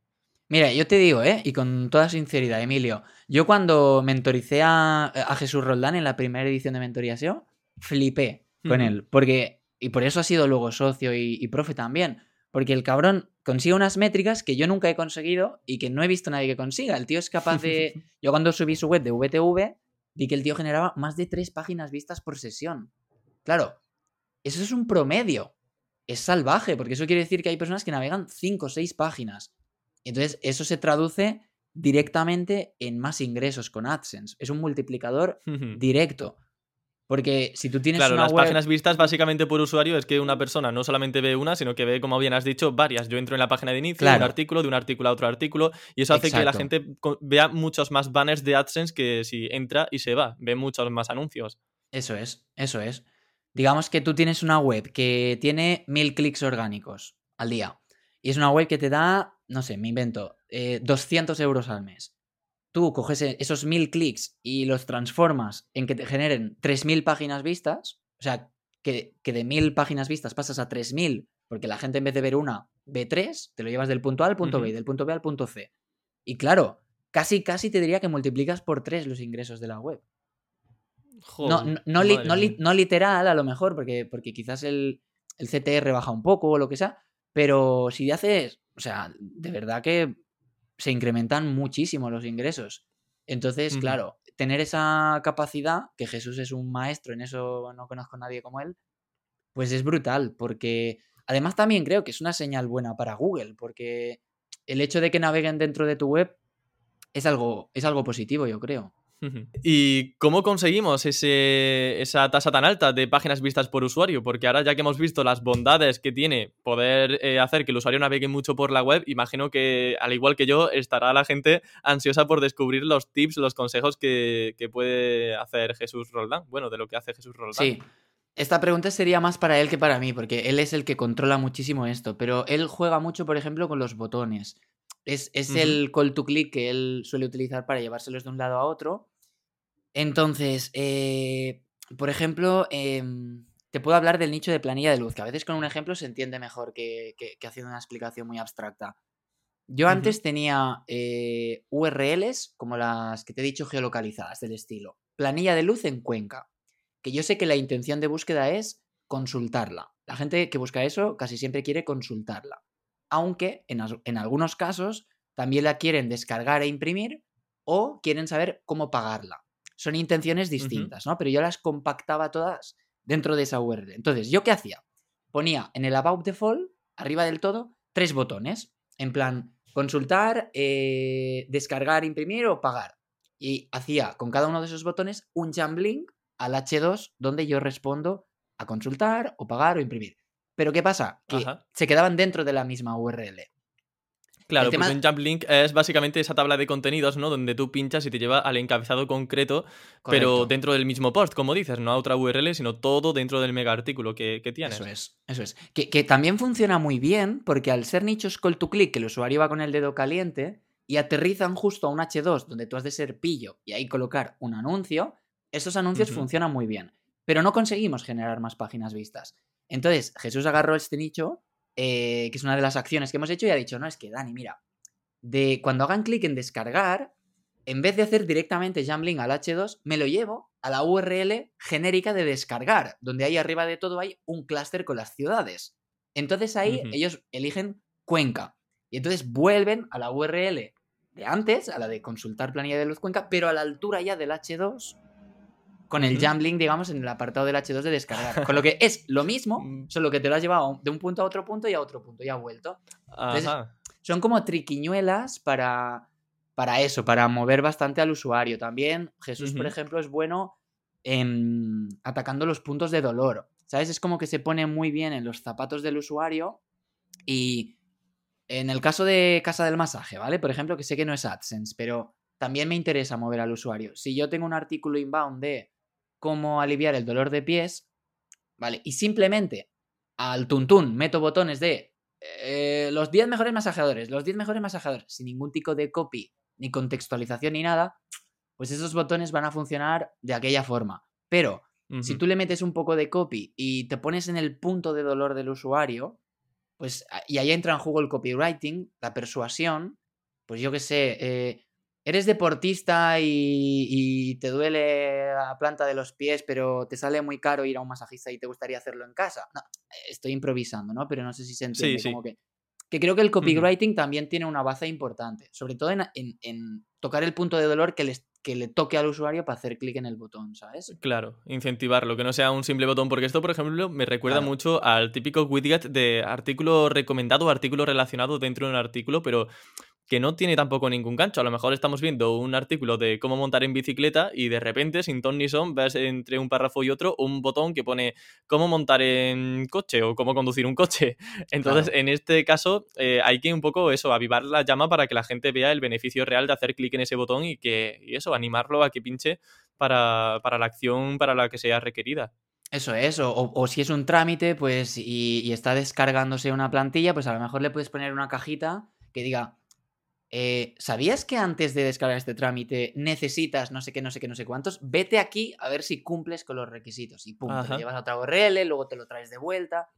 Mira, yo te digo, ¿eh? Y con toda sinceridad, Emilio, yo cuando mentoricé a, a Jesús Roldán en la primera edición de Mentoría SEO, flipé con él, porque, y por eso ha sido luego socio y, y profe también, porque el cabrón consigue unas métricas que yo nunca he conseguido y que no he visto a nadie que consiga. El tío es capaz de... Yo cuando subí su web de VTV, vi que el tío generaba más de tres páginas vistas por sesión. Claro, eso es un promedio. Es salvaje, porque eso quiere decir que hay personas que navegan cinco o seis páginas. Entonces, eso se traduce directamente en más ingresos con AdSense. Es un multiplicador directo. Porque si tú tienes Claro, una las web... páginas vistas básicamente por usuario es que una persona no solamente ve una, sino que ve, como bien has dicho, varias. Yo entro en la página de inicio, Claro. un artículo, de un artículo a otro artículo, y eso hace que la gente vea muchos más banners de AdSense que si entra y se va, ve muchos más anuncios. Eso es, eso es. Digamos que tú tienes una web que tiene mil clics orgánicos al día. Y es una web que te da, no sé, me invento, eh, 200 euros al mes. Tú coges e- esos mil clics y los transformas en que te generen 3.000 páginas vistas. O sea, que, que de 1.000 páginas vistas pasas a 3.000 porque la gente en vez de ver una, ve tres, te lo llevas del punto A al punto B y del punto B al punto C. Y claro, casi, casi te diría que multiplicas por tres los ingresos de la web. Joder, no, li- no literal, a lo mejor, porque, porque quizás el, el CTR baja un poco o lo que sea, pero si haces, o sea, de verdad que se incrementan muchísimo los ingresos. Entonces, claro, tener esa capacidad, que Jesús es un maestro, en eso no conozco a nadie como él, pues es brutal, porque además también creo que es una señal buena para Google, porque el hecho de que naveguen dentro de tu web es algo, es algo positivo, yo creo. ¿Y cómo conseguimos ese, esa tasa tan alta de páginas vistas por usuario? Porque ahora ya que hemos visto las bondades que tiene poder eh, hacer que el usuario navegue mucho por la web, imagino que al igual que yo estará la gente ansiosa por descubrir los tips, los consejos que, que puede hacer Jesús Roldán. Bueno, de lo que hace Jesús Roldán. Sí. Esta pregunta sería más para él que para mí, porque él es el que controla muchísimo esto, pero él juega mucho, por ejemplo, con los botones. Es, es el call to click que él suele utilizar para llevárselos de un lado a otro. Entonces, eh, por ejemplo, em, te puedo hablar del nicho de planilla de luz, que a veces con un ejemplo se entiende mejor que, que- que haciendo una explicación muy abstracta. Yo antes tenía eh, URLs como las que te he dicho geolocalizadas del estilo. Planilla de luz en Cuenca. Que yo sé que la intención de búsqueda es consultarla. La gente que busca eso casi siempre quiere consultarla. Aunque en algunos casos también la quieren descargar e imprimir o quieren saber cómo pagarla. Son intenciones distintas, ¿no? Pero yo las compactaba todas dentro de esa URL. Entonces, ¿yo qué hacía? Ponía en el About Default, arriba del todo, tres botones. En plan, consultar, eh, descargar, imprimir o pagar. Y hacía con cada uno de esos botones un jump link al H2 donde yo respondo a consultar o pagar o imprimir. Pero ¿qué pasa? Que Ajá. se quedaban dentro de la misma URL. Claro, tema- porque un jump link es básicamente esa tabla de contenidos, ¿no? Donde tú pinchas y te lleva al encabezado concreto, pero dentro del mismo post, como dices, no a otra URL, sino todo dentro del mega artículo que, que tienes. Eso es, eso es. Que, que también funciona muy bien porque al ser nichos call to click, que el usuario va con el dedo caliente y aterrizan justo a un H2 donde tú has de ser pillo y ahí colocar un anuncio, esos anuncios funcionan muy bien. Pero no conseguimos generar más páginas vistas. Entonces, Jesús agarró este nicho, eh, que es una de las acciones que hemos hecho, y ha dicho, no, es que Dani, mira, de cuando hagan clic en descargar, en vez de hacer directamente Jamlink al H2, me lo llevo a la URL genérica de descargar, donde ahí arriba de todo hay un clúster con las ciudades. Entonces ahí ellos eligen Cuenca. Y entonces vuelven a la URL de antes, a la de consultar planilla de luz Cuenca, pero a la altura ya del H2, con el Ujú. Jamlink, digamos, en el apartado del H2 de descargar. Con lo que es lo mismo, Mm. solo que te lo has llevado de un punto a otro punto y a otro punto y ha vuelto Entonces, Ajá. son como triquiñuelas para, para eso, para mover bastante al usuario. También Jesús, por ejemplo, es bueno em, atacando los puntos de dolor. ¿Sabes? Es como que se pone muy bien en los zapatos del usuario y en el caso de Casa del Masaje, ¿vale? Por ejemplo, que sé que no es AdSense, pero también me interesa mover al usuario. Si yo tengo un artículo inbound de cómo aliviar el dolor de pies, ¿vale? Y simplemente al tuntún meto botones de eh, los 10 mejores masajeadores, los 10 mejores masajeadores, sin ningún tipo de copy, ni contextualización, ni nada, pues esos botones van a funcionar de aquella forma. Pero si tú le metes un poco de copy y te pones en el punto de dolor del usuario, pues y ahí entra en juego el copywriting, la persuasión, pues yo qué sé, eh, eres deportista y, y te duele la planta de los pies, pero te sale muy caro ir a un masajista y te gustaría hacerlo en casa. No, estoy improvisando, ¿no? Pero no sé si se entiende. sí. Como que, que creo que el copywriting también tiene una base importante, sobre todo en, en- en tocar el punto de dolor que, les, que le toque al usuario para hacer clic en el botón, ¿sabes? Claro, incentivarlo, que no sea un simple botón, porque esto, por ejemplo, me recuerda Claro. mucho al típico widget de artículo recomendado o artículo relacionado dentro de un artículo, pero que no tiene tampoco ningún gancho. A lo mejor estamos viendo un artículo de cómo montar en bicicleta y de repente, sin ton ni son, ves entre un párrafo y otro un botón que pone cómo montar en coche o cómo conducir un coche. Entonces, Claro. en este caso, eh, hay que un poco eso, avivar la llama para que la gente vea el beneficio real de hacer clic en ese botón y que y eso, animarlo a que pinche para, para la acción para la que sea requerida. Eso es, o, o- o si es un trámite, pues, y, y está descargándose una plantilla, pues a lo mejor le puedes poner una cajita que diga, eh, ¿sabías que antes de descargar este trámite necesitas no sé qué, no sé qué, no sé cuántos? Vete aquí a ver si cumples con los requisitos. Y pum, te Ajá. lo llevas a otra URL, luego te lo traes de vuelta.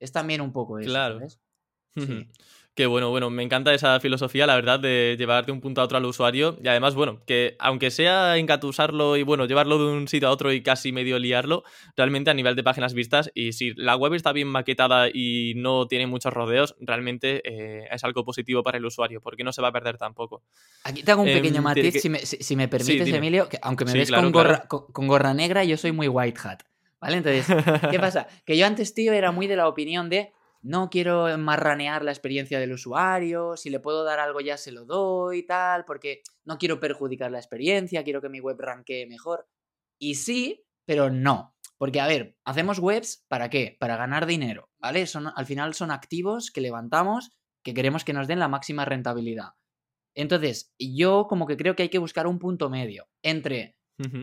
Es también un poco eso, Claro. Sí. Qué bueno, bueno, me encanta esa filosofía, la verdad, de llevarte de un punto a otro al usuario. Y además, bueno, que aunque sea engatusarlo y bueno, llevarlo de un sitio a otro y casi medio liarlo, realmente a nivel de páginas vistas, y si la web está bien maquetada y no tiene muchos rodeos, realmente eh, es algo positivo para el usuario, porque no se va a perder tampoco. Aquí te hago un pequeño em, matiz, si, me, permites, Emilio, que aunque me ves con, gorra, con gorra negra, yo soy muy white hat. ¿Vale? Entonces, ¿qué pasa? Que yo antes, tío, era muy de la opinión de no quiero marranear la experiencia del usuario, si le puedo dar algo ya se lo doy y tal, porque no quiero perjudicar la experiencia, quiero que mi web ranquee mejor. Y sí, pero no. Porque, a ver, hacemos webs para qué? Para ganar dinero, ¿vale? Son, al final son activos que levantamos que queremos que nos den la máxima rentabilidad. Entonces, yo como que creo que hay que buscar un punto medio entre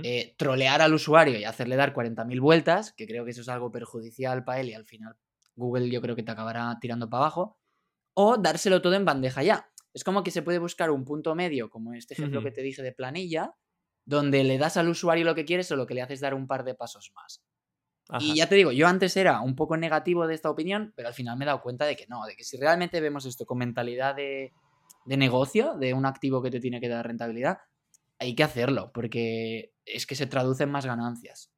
eh, trolear al usuario y hacerle dar 40.000 vueltas, que creo que eso es algo perjudicial para él y al final Google yo creo que te acabará tirando para abajo, o dárselo todo en bandeja ya. Es como que se puede buscar un punto medio, como este ejemplo que te dije de planilla, donde le das al usuario lo que quieres o lo que le haces dar un par de pasos más. Y ya te digo, yo antes era un poco negativo de esta opinión, pero al final me he dado cuenta de que no, de que si realmente vemos esto con mentalidad de, de negocio, de un activo que te tiene que dar rentabilidad, hay que hacerlo, porque es que se traduce en más ganancias.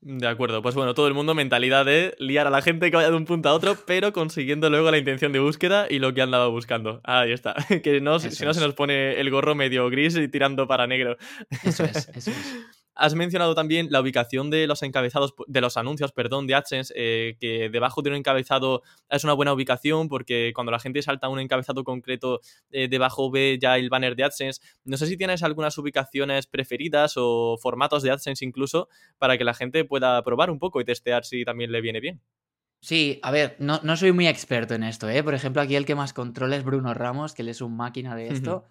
De acuerdo, pues bueno, todo el mundo mentalidad de liar a la gente que vaya de un punto a otro, pero consiguiendo luego la intención de búsqueda y lo que andaba buscando. Ahí está. Que no, si no se nos pone el gorro medio gris y tirando para negro. Eso es, eso es. Has mencionado también la ubicación de los encabezados, de los anuncios, perdón, de AdSense, eh, que debajo de un encabezado es una buena ubicación porque cuando la gente salta un encabezado concreto, eh, debajo ve ya el banner de AdSense. No sé si tienes algunas ubicaciones preferidas o formatos de AdSense incluso para que la gente pueda probar un poco y testear si también le viene bien. Sí, a ver, no, soy muy experto en esto, ¿eh? Por ejemplo, aquí el que más controla es Bruno Ramos, que él es un máquina de esto.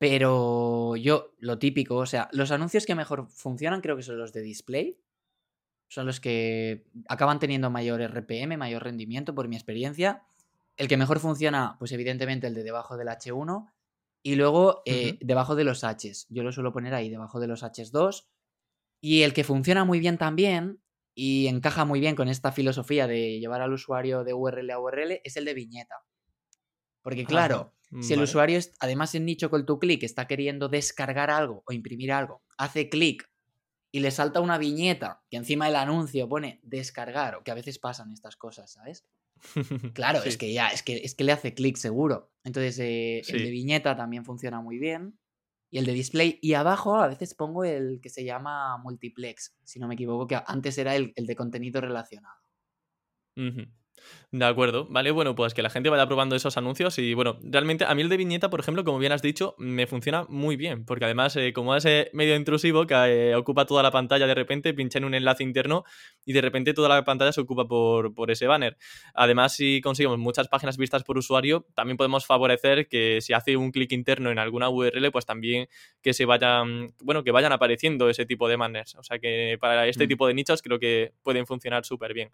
Pero yo, lo típico, o sea, los anuncios que mejor funcionan creo que son los de display. Son los que acaban teniendo mayor RPM, mayor rendimiento, por mi experiencia. El que mejor funciona, pues evidentemente el de debajo del H1. Y luego eh, debajo de los Hs. Yo lo suelo poner ahí, debajo de los Hs2. Y el que funciona muy bien también y encaja muy bien con esta filosofía de llevar al usuario de URL a URL es el de viñeta. Porque claro, si el usuario, además en nicho con tu clic, está queriendo descargar algo o imprimir algo, hace clic y le salta una viñeta que encima del anuncio pone descargar, o que a veces pasan estas cosas, ¿sabes? Claro, es que ya, es que, es que le hace clic seguro. Entonces, eh, el de viñeta también funciona muy bien. Y el de display. Y abajo a veces pongo el que se llama multiplex, si no me equivoco, que antes era el, de contenido relacionado. De acuerdo, vale, bueno, pues que la gente vaya probando esos anuncios y bueno, realmente a mí el de viñeta, por ejemplo, como bien has dicho, me funciona muy bien, porque además eh, como es eh, medio intrusivo que eh, ocupa toda la pantalla de repente, pincha en un enlace interno y de repente toda la pantalla se ocupa por, por ese banner. Además, si conseguimos muchas páginas vistas por usuario, también podemos favorecer que si hace un clic interno en alguna URL, pues también que se vayan, bueno, que vayan apareciendo ese tipo de banners. O sea que para este mm. tipo de nichos creo que pueden funcionar súper bien.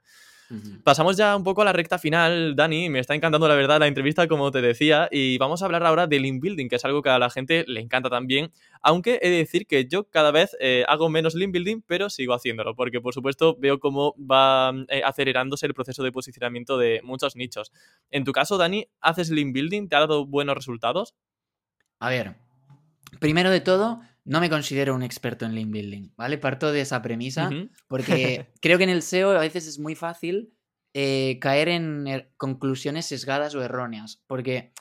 Pasamos ya un poco a la recta final, Dani. Me está encantando la verdad la entrevista, como te decía, y vamos a hablar ahora del link building, que es algo que a la gente le encanta también. Aunque he de decir que yo cada vez eh, hago menos link building, pero sigo haciéndolo, porque por supuesto veo cómo va eh, acelerándose el proceso de posicionamiento de muchos nichos. En tu caso, Dani, ¿haces link building? ¿Te ha dado buenos resultados? A ver, primero de todo, no me considero un experto en link building, ¿vale? Parto de esa premisa porque creo que en el SEO a veces es muy fácil eh, caer en er, conclusiones sesgadas o erróneas, porque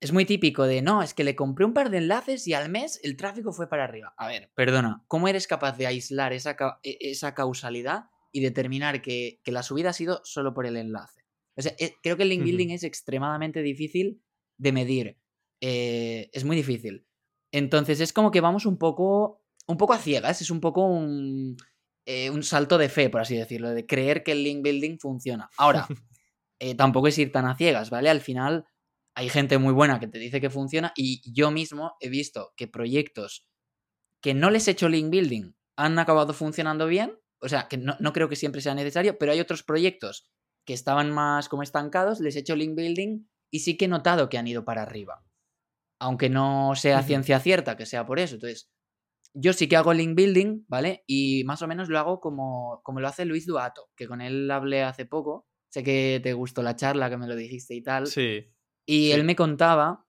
es muy típico de, no, es que le compré un par de enlaces y al mes el tráfico fue para arriba. A ver, perdona, ¿cómo eres capaz de aislar esa, e, esa causalidad y determinar que, la subida ha sido solo por el enlace? O sea, eh, creo que el link building es extremadamente difícil de medir. Eh, es muy difícil. Entonces es como que vamos un poco, un poco a ciegas, es un poco un, eh, un salto de fe, por así decirlo, de creer que el link building funciona. Ahora, eh, tampoco es ir tan a ciegas, ¿vale? Al final hay gente muy buena que te dice que funciona y yo mismo he visto que proyectos que no les he hecho link building han acabado funcionando bien, o sea, que no, no creo que siempre sea necesario, pero hay otros proyectos que estaban más como estancados, les he hecho link building y sí que he notado que han ido para arriba aunque no sea ciencia cierta que sea por eso. Entonces, yo sí que hago link building, ¿vale? Y más o menos lo hago como, como lo hace Luis Duato, que con él hablé hace poco. Sé que te gustó la charla, que me lo dijiste y tal. Sí. Y él me contaba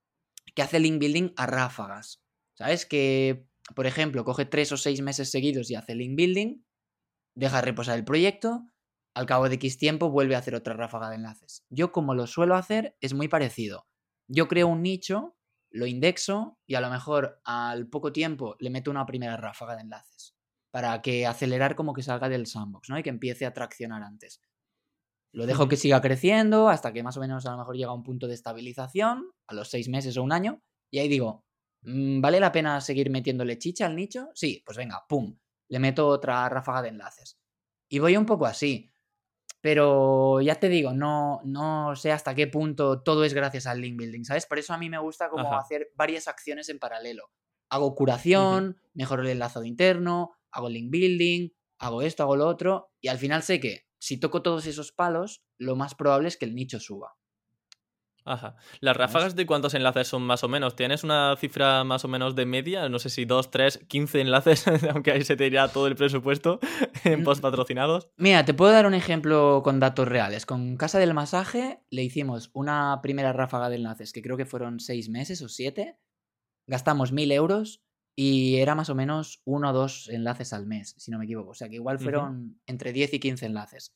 que hace link building a ráfagas. ¿Sabes? Que, por ejemplo, coge tres o seis meses seguidos y hace link building, deja reposar el proyecto, al cabo de X tiempo vuelve a hacer otra ráfaga de enlaces. Yo como lo suelo hacer es muy parecido. Yo creo un nicho, lo indexo y a lo mejor al poco tiempo le meto una primera ráfaga de enlaces para que acelerar como que salga del sandbox, ¿no? Y que empiece a traccionar antes. Lo dejo que siga creciendo hasta que más o menos a lo mejor llega a un punto de estabilización, a los seis meses o un año, y ahí digo, mm, ¿vale la pena seguir metiéndole chicha al nicho? Sí, pues venga, pum, le meto otra ráfaga de enlaces. Y voy un poco así. Pero ya te digo, no, no sé hasta qué punto todo es gracias al link building, ¿sabes? Por eso a mí me gusta como hacer varias acciones en paralelo. Hago curación, mejoro el enlazado interno, hago link building, hago esto, hago lo otro, y al final sé que si toco todos esos palos, lo más probable es que el nicho suba. Ajá. ¿Las ráfagas de cuántos enlaces son más o menos? ¿Tienes una cifra más o menos de media? No sé si 2, 3, 15 enlaces, aunque ahí se te irá todo el presupuesto en mm, post patrocinados. Mira, te puedo dar un ejemplo con datos reales. Con Casa del Masaje le hicimos una primera ráfaga de enlaces, que creo que fueron 6 meses o 7. Gastamos 1000 euros y era más o menos uno o dos enlaces al mes, si no me equivoco. O sea que igual fueron entre 10 y 15 enlaces.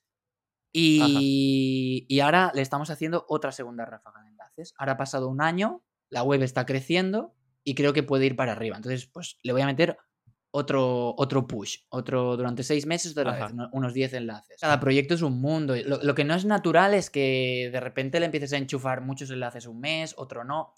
Y, ahora le estamos haciendo otra segunda ráfaga de enlaces. Ahora ha pasado un año, la web está creciendo y creo que puede ir para arriba. Entonces, pues le voy a meter otro, otro push, otro durante seis meses, unos 10 enlaces. Cada proyecto es un mundo. Lo, lo, que no es natural es que de repente le empieces a enchufar muchos enlaces un mes, otro no.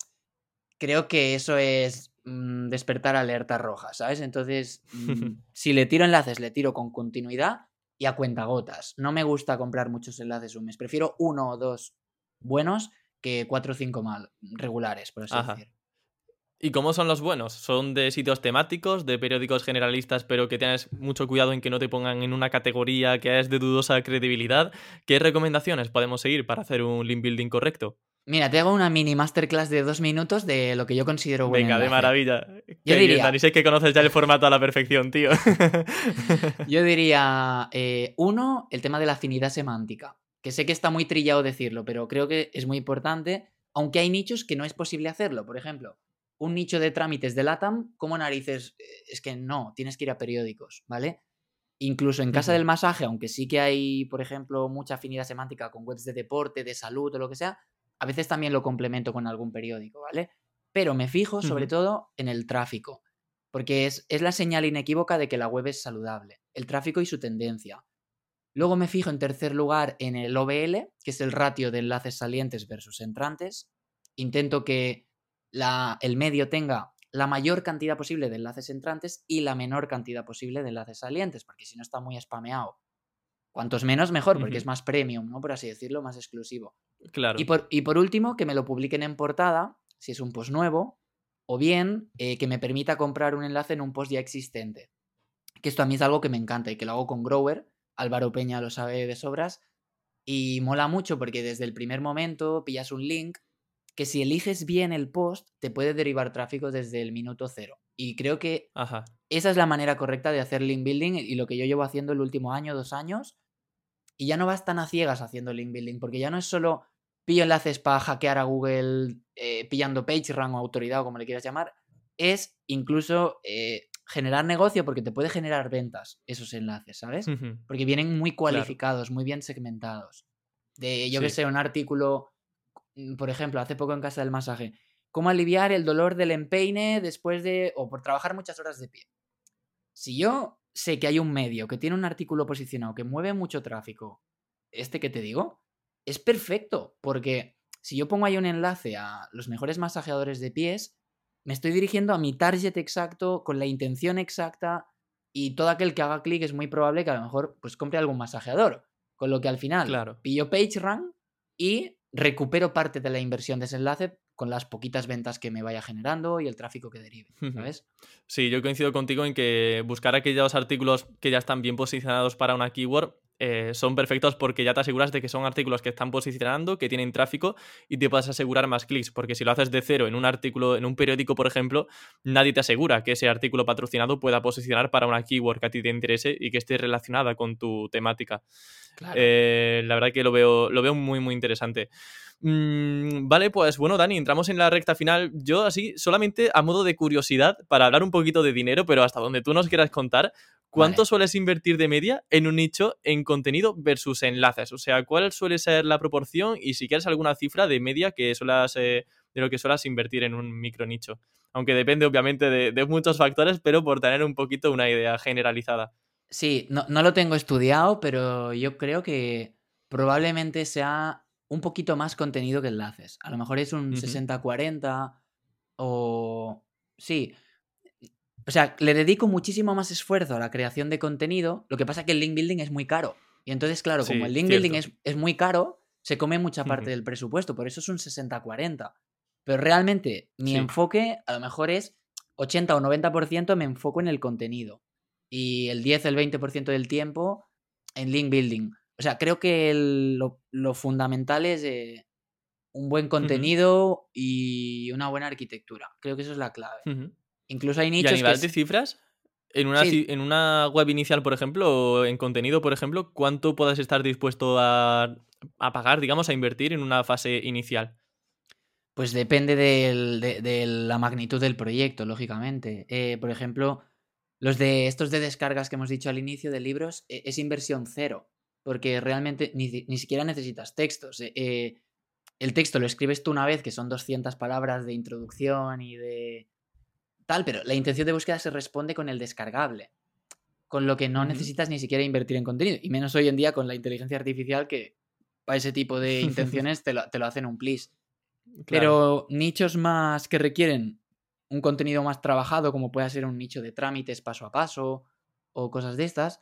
Creo que eso es mm, despertar alerta roja, ¿sabes? Entonces, mm, si le tiro enlaces, le tiro con continuidad y a cuentagotas. No me gusta comprar muchos enlaces un mes. Prefiero uno o dos buenos que cuatro o cinco mal, regulares, por así decir. ¿Y cómo son los buenos? ¿Son de sitios temáticos, de periódicos generalistas, pero que tienes mucho cuidado en que no te pongan en una categoría que es de dudosa credibilidad? ¿Qué recomendaciones podemos seguir para hacer un link building correcto? Mira, te hago una mini masterclass de dos minutos de lo que yo considero bueno. Venga, de maravilla. Yo diría. Ni sé que conoces ya el formato a la perfección, tío. yo diría, eh, uno, el tema de la afinidad semántica. Que sé que está muy trillado decirlo, pero creo que es muy importante, aunque hay nichos que no es posible hacerlo. Por ejemplo, un nicho de trámites de LATAM, ¿cómo narices? Eh, es que no, tienes que ir a periódicos, ¿vale? Incluso en casa del masaje, aunque sí que hay, por ejemplo, mucha afinidad semántica con webs de deporte, de salud o lo que sea, a veces también lo complemento con algún periódico, ¿vale? Pero me fijo sobre todo en el tráfico, porque es, es la señal inequívoca de que la web es saludable, el tráfico y su tendencia. Luego me fijo en tercer lugar en el OBL, que es el ratio de enlaces salientes versus entrantes. Intento que la, el medio tenga la mayor cantidad posible de enlaces entrantes y la menor cantidad posible de enlaces salientes, porque si no está muy spameado. Cuantos menos, mejor, porque es más premium, ¿no? Por así decirlo, más exclusivo. Claro. Y por, y por último, que me lo publiquen en portada, si es un post nuevo, o bien eh, que me permita comprar un enlace en un post ya existente. Que esto a mí es algo que me encanta y que lo hago con Grower. Álvaro Peña lo sabe de sobras. Y mola mucho porque desde el primer momento pillas un link que si eliges bien el post te puede derivar tráfico desde el minuto cero. Y creo que esa es la manera correcta de hacer link building y lo que yo llevo haciendo el último año, dos años. Y ya no vas tan a ciegas haciendo link building, porque ya no es solo pillo enlaces para hackear a Google eh, pillando PageRank o autoridad o como le quieras llamar, es incluso eh, generar negocio porque te puede generar ventas esos enlaces, ¿sabes? Porque vienen muy cualificados, muy bien segmentados. De, yo que sé, un artículo, mm, por ejemplo, hace poco en Casa del Masaje, cómo aliviar el dolor del empeine después de, o por trabajar muchas horas de pie. Si yo sé que hay un medio que tiene un artículo posicionado que mueve mucho tráfico, este que te digo, es perfecto, porque si yo pongo ahí un enlace a los mejores masajeadores de pies, me estoy dirigiendo a mi target exacto, con la intención exacta, y todo aquel que haga clic es muy probable que a lo mejor pues compre algún masajeador. Con lo que al final claro. pillo PageRank y recupero parte de la inversión de ese enlace con las poquitas ventas que me vaya generando y el tráfico que derive, ¿sabes? Sí, yo coincido contigo en que buscar aquellos artículos que ya están bien posicionados para una keyword eh, son perfectos porque ya te aseguras de que son artículos que están posicionando, que tienen tráfico y te puedes asegurar más clics, porque si lo haces de cero en un artículo, en un periódico, por ejemplo, nadie te asegura que ese artículo patrocinado pueda posicionar para una keyword que a ti te interese y que esté relacionada con tu temática. Eh, la verdad que lo veo, lo veo muy, muy interesante. Mm, vale, pues bueno, Dani, entramos en la recta final. Yo así, solamente a modo de curiosidad, para hablar un poquito de dinero, pero hasta donde tú nos quieras contar, ¿cuánto sueles invertir de media en un nicho en contenido versus enlaces? O sea, ¿cuál suele ser la proporción y si quieres alguna cifra de media que suelas, eh, de lo que suelas invertir en un micro nicho? Aunque depende obviamente de, muchos factores, pero por tener un poquito una idea generalizada. Sí, no, no lo tengo estudiado, pero yo creo que probablemente sea un poquito más contenido que enlaces. A lo mejor es un 60-40 o... Sí. O sea, le dedico muchísimo más esfuerzo a la creación de contenido. Lo que pasa es que el link building es muy caro. Y entonces, claro, como el link building es, muy caro, se come mucha parte del presupuesto. Por eso es un 60-40. Pero realmente mi enfoque a lo mejor es 80 o 90% me enfoco en el contenido. Y el 10, el 20% del tiempo en link building. O sea, creo que lo, fundamental es eh, un buen contenido y una buena arquitectura. Creo que eso es la clave. Incluso hay nichos. ¿Y a nivel de cifras? En una, en una web inicial, por ejemplo, o en contenido, por ejemplo, ¿cuánto puedas estar dispuesto a, pagar, digamos, a invertir en una fase inicial? Pues depende de, la magnitud del proyecto, lógicamente. Eh, por ejemplo, los de estos de descargas que hemos dicho al inicio de libros e, es inversión cero porque realmente ni, siquiera necesitas textos. Eh, eh, el texto lo escribes tú una vez, que son 200 palabras de introducción y de tal, pero la intención de búsqueda se responde con el descargable, con lo que no necesitas ni siquiera invertir en contenido, y menos hoy en día con la inteligencia artificial que para ese tipo de intenciones te, lo, hacen un please. Pero nichos más que requieren un contenido más trabajado, como puede ser un nicho de trámites paso a paso o cosas de estas,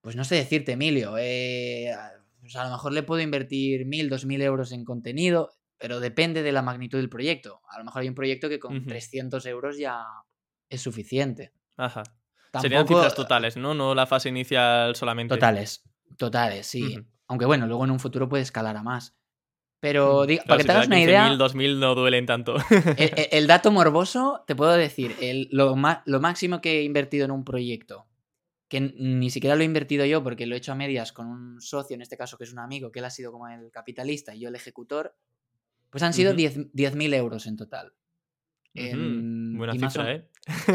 pues no sé decirte, Emilio. Eh, pues a lo mejor le puedo invertir mil, dos mil euros en contenido, pero depende de la magnitud del proyecto. A lo mejor hay un proyecto que con 300 euros ya es suficiente. Ajá. Serían cifras totales, ¿no? No la fase inicial solamente. Totales, totales, sí. Aunque bueno, luego en un futuro puede escalar a más. Pero para que te hagas una idea. 1000, 2000 no duelen tanto. el, dato morboso, te puedo decir, lo, lo máximo que he invertido en un proyecto que ni siquiera lo he invertido yo porque lo he hecho a medias con un socio, en este caso que es un amigo, que él ha sido como el capitalista y yo el ejecutor, pues han sido 10.000 euros en total. Buena cifra, ¿eh?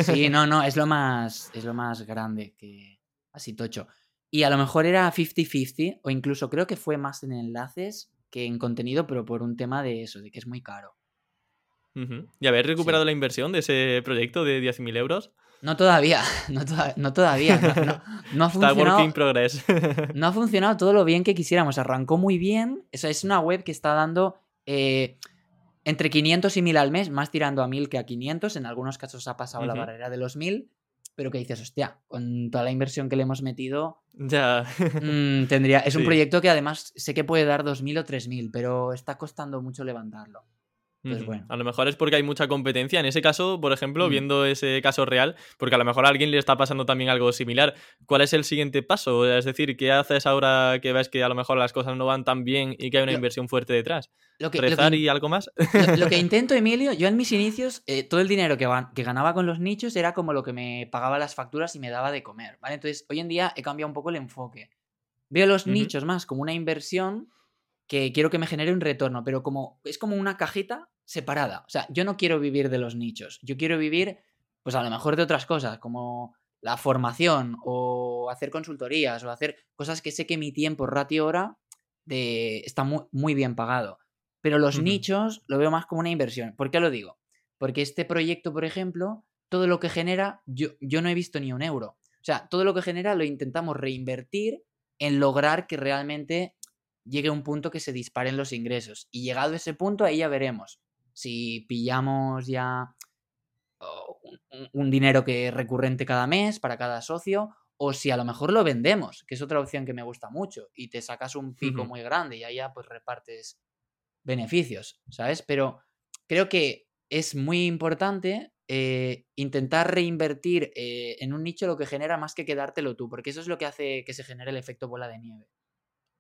Sí, no, no, es lo más, es lo más grande que así tocho. Y a lo mejor era 50-50 o incluso creo que fue más en enlaces que en contenido, pero por un tema de eso, de que es muy caro. ¿Y habéis recuperado la inversión de ese proyecto de 10.000 euros? No todavía, no, todavía. No, ha funcionado. progress. no ha funcionado todo lo bien que quisiéramos. Arrancó muy bien. Eso es una web que está dando eh, entre 500 y 1000 al mes, más tirando a 1000 que a 500. En algunos casos ha pasado la barrera de los 1000. Pero que dices, hostia, con toda la inversión que le hemos metido. Ya. Mm, tendría. Es un proyecto que además sé que puede dar 2000 o 3000, pero está costando mucho levantarlo. Pues a lo mejor es porque hay mucha competencia. En ese caso, por ejemplo, mm. viendo ese caso real, porque a lo mejor a alguien le está pasando también algo similar. ¿Cuál es el siguiente paso? Es decir, ¿qué haces ahora que ves que a lo mejor las cosas no van tan bien y que hay una inversión fuerte detrás? Lo que, ¿Rezar y algo más? Lo, que intento, Emilio, yo en mis inicios, eh, todo el dinero que, que, ganaba con los nichos era como lo que me pagaba las facturas y me daba de comer. ¿vale? Entonces, hoy en día he cambiado un poco el enfoque. Veo los nichos más como una inversión que quiero que me genere un retorno, pero como es como una cajita separada. O sea, yo no quiero vivir de los nichos. Yo quiero vivir, pues a lo mejor de otras cosas, como la formación o hacer consultorías o hacer cosas que sé que mi tiempo, ratio hora, de, está muy, muy bien pagado. Pero los nichos lo veo más como una inversión. ¿Por qué lo digo? Porque este proyecto, por ejemplo, todo lo que genera, yo, yo no he visto ni un euro. O sea, todo lo que genera lo intentamos reinvertir en lograr que realmente llegue un punto que se disparen los ingresos. Y llegado ese punto, ahí ya veremos si pillamos ya oh, un, dinero que es recurrente cada mes para cada socio, o si a lo mejor lo vendemos, que es otra opción que me gusta mucho, y te sacas un pico muy grande y ahí ya pues repartes beneficios, ¿sabes? Pero creo que es muy importante eh, intentar reinvertir eh, en un nicho lo que genera más que quedártelo tú, porque eso es lo que hace que se genere el efecto bola de nieve.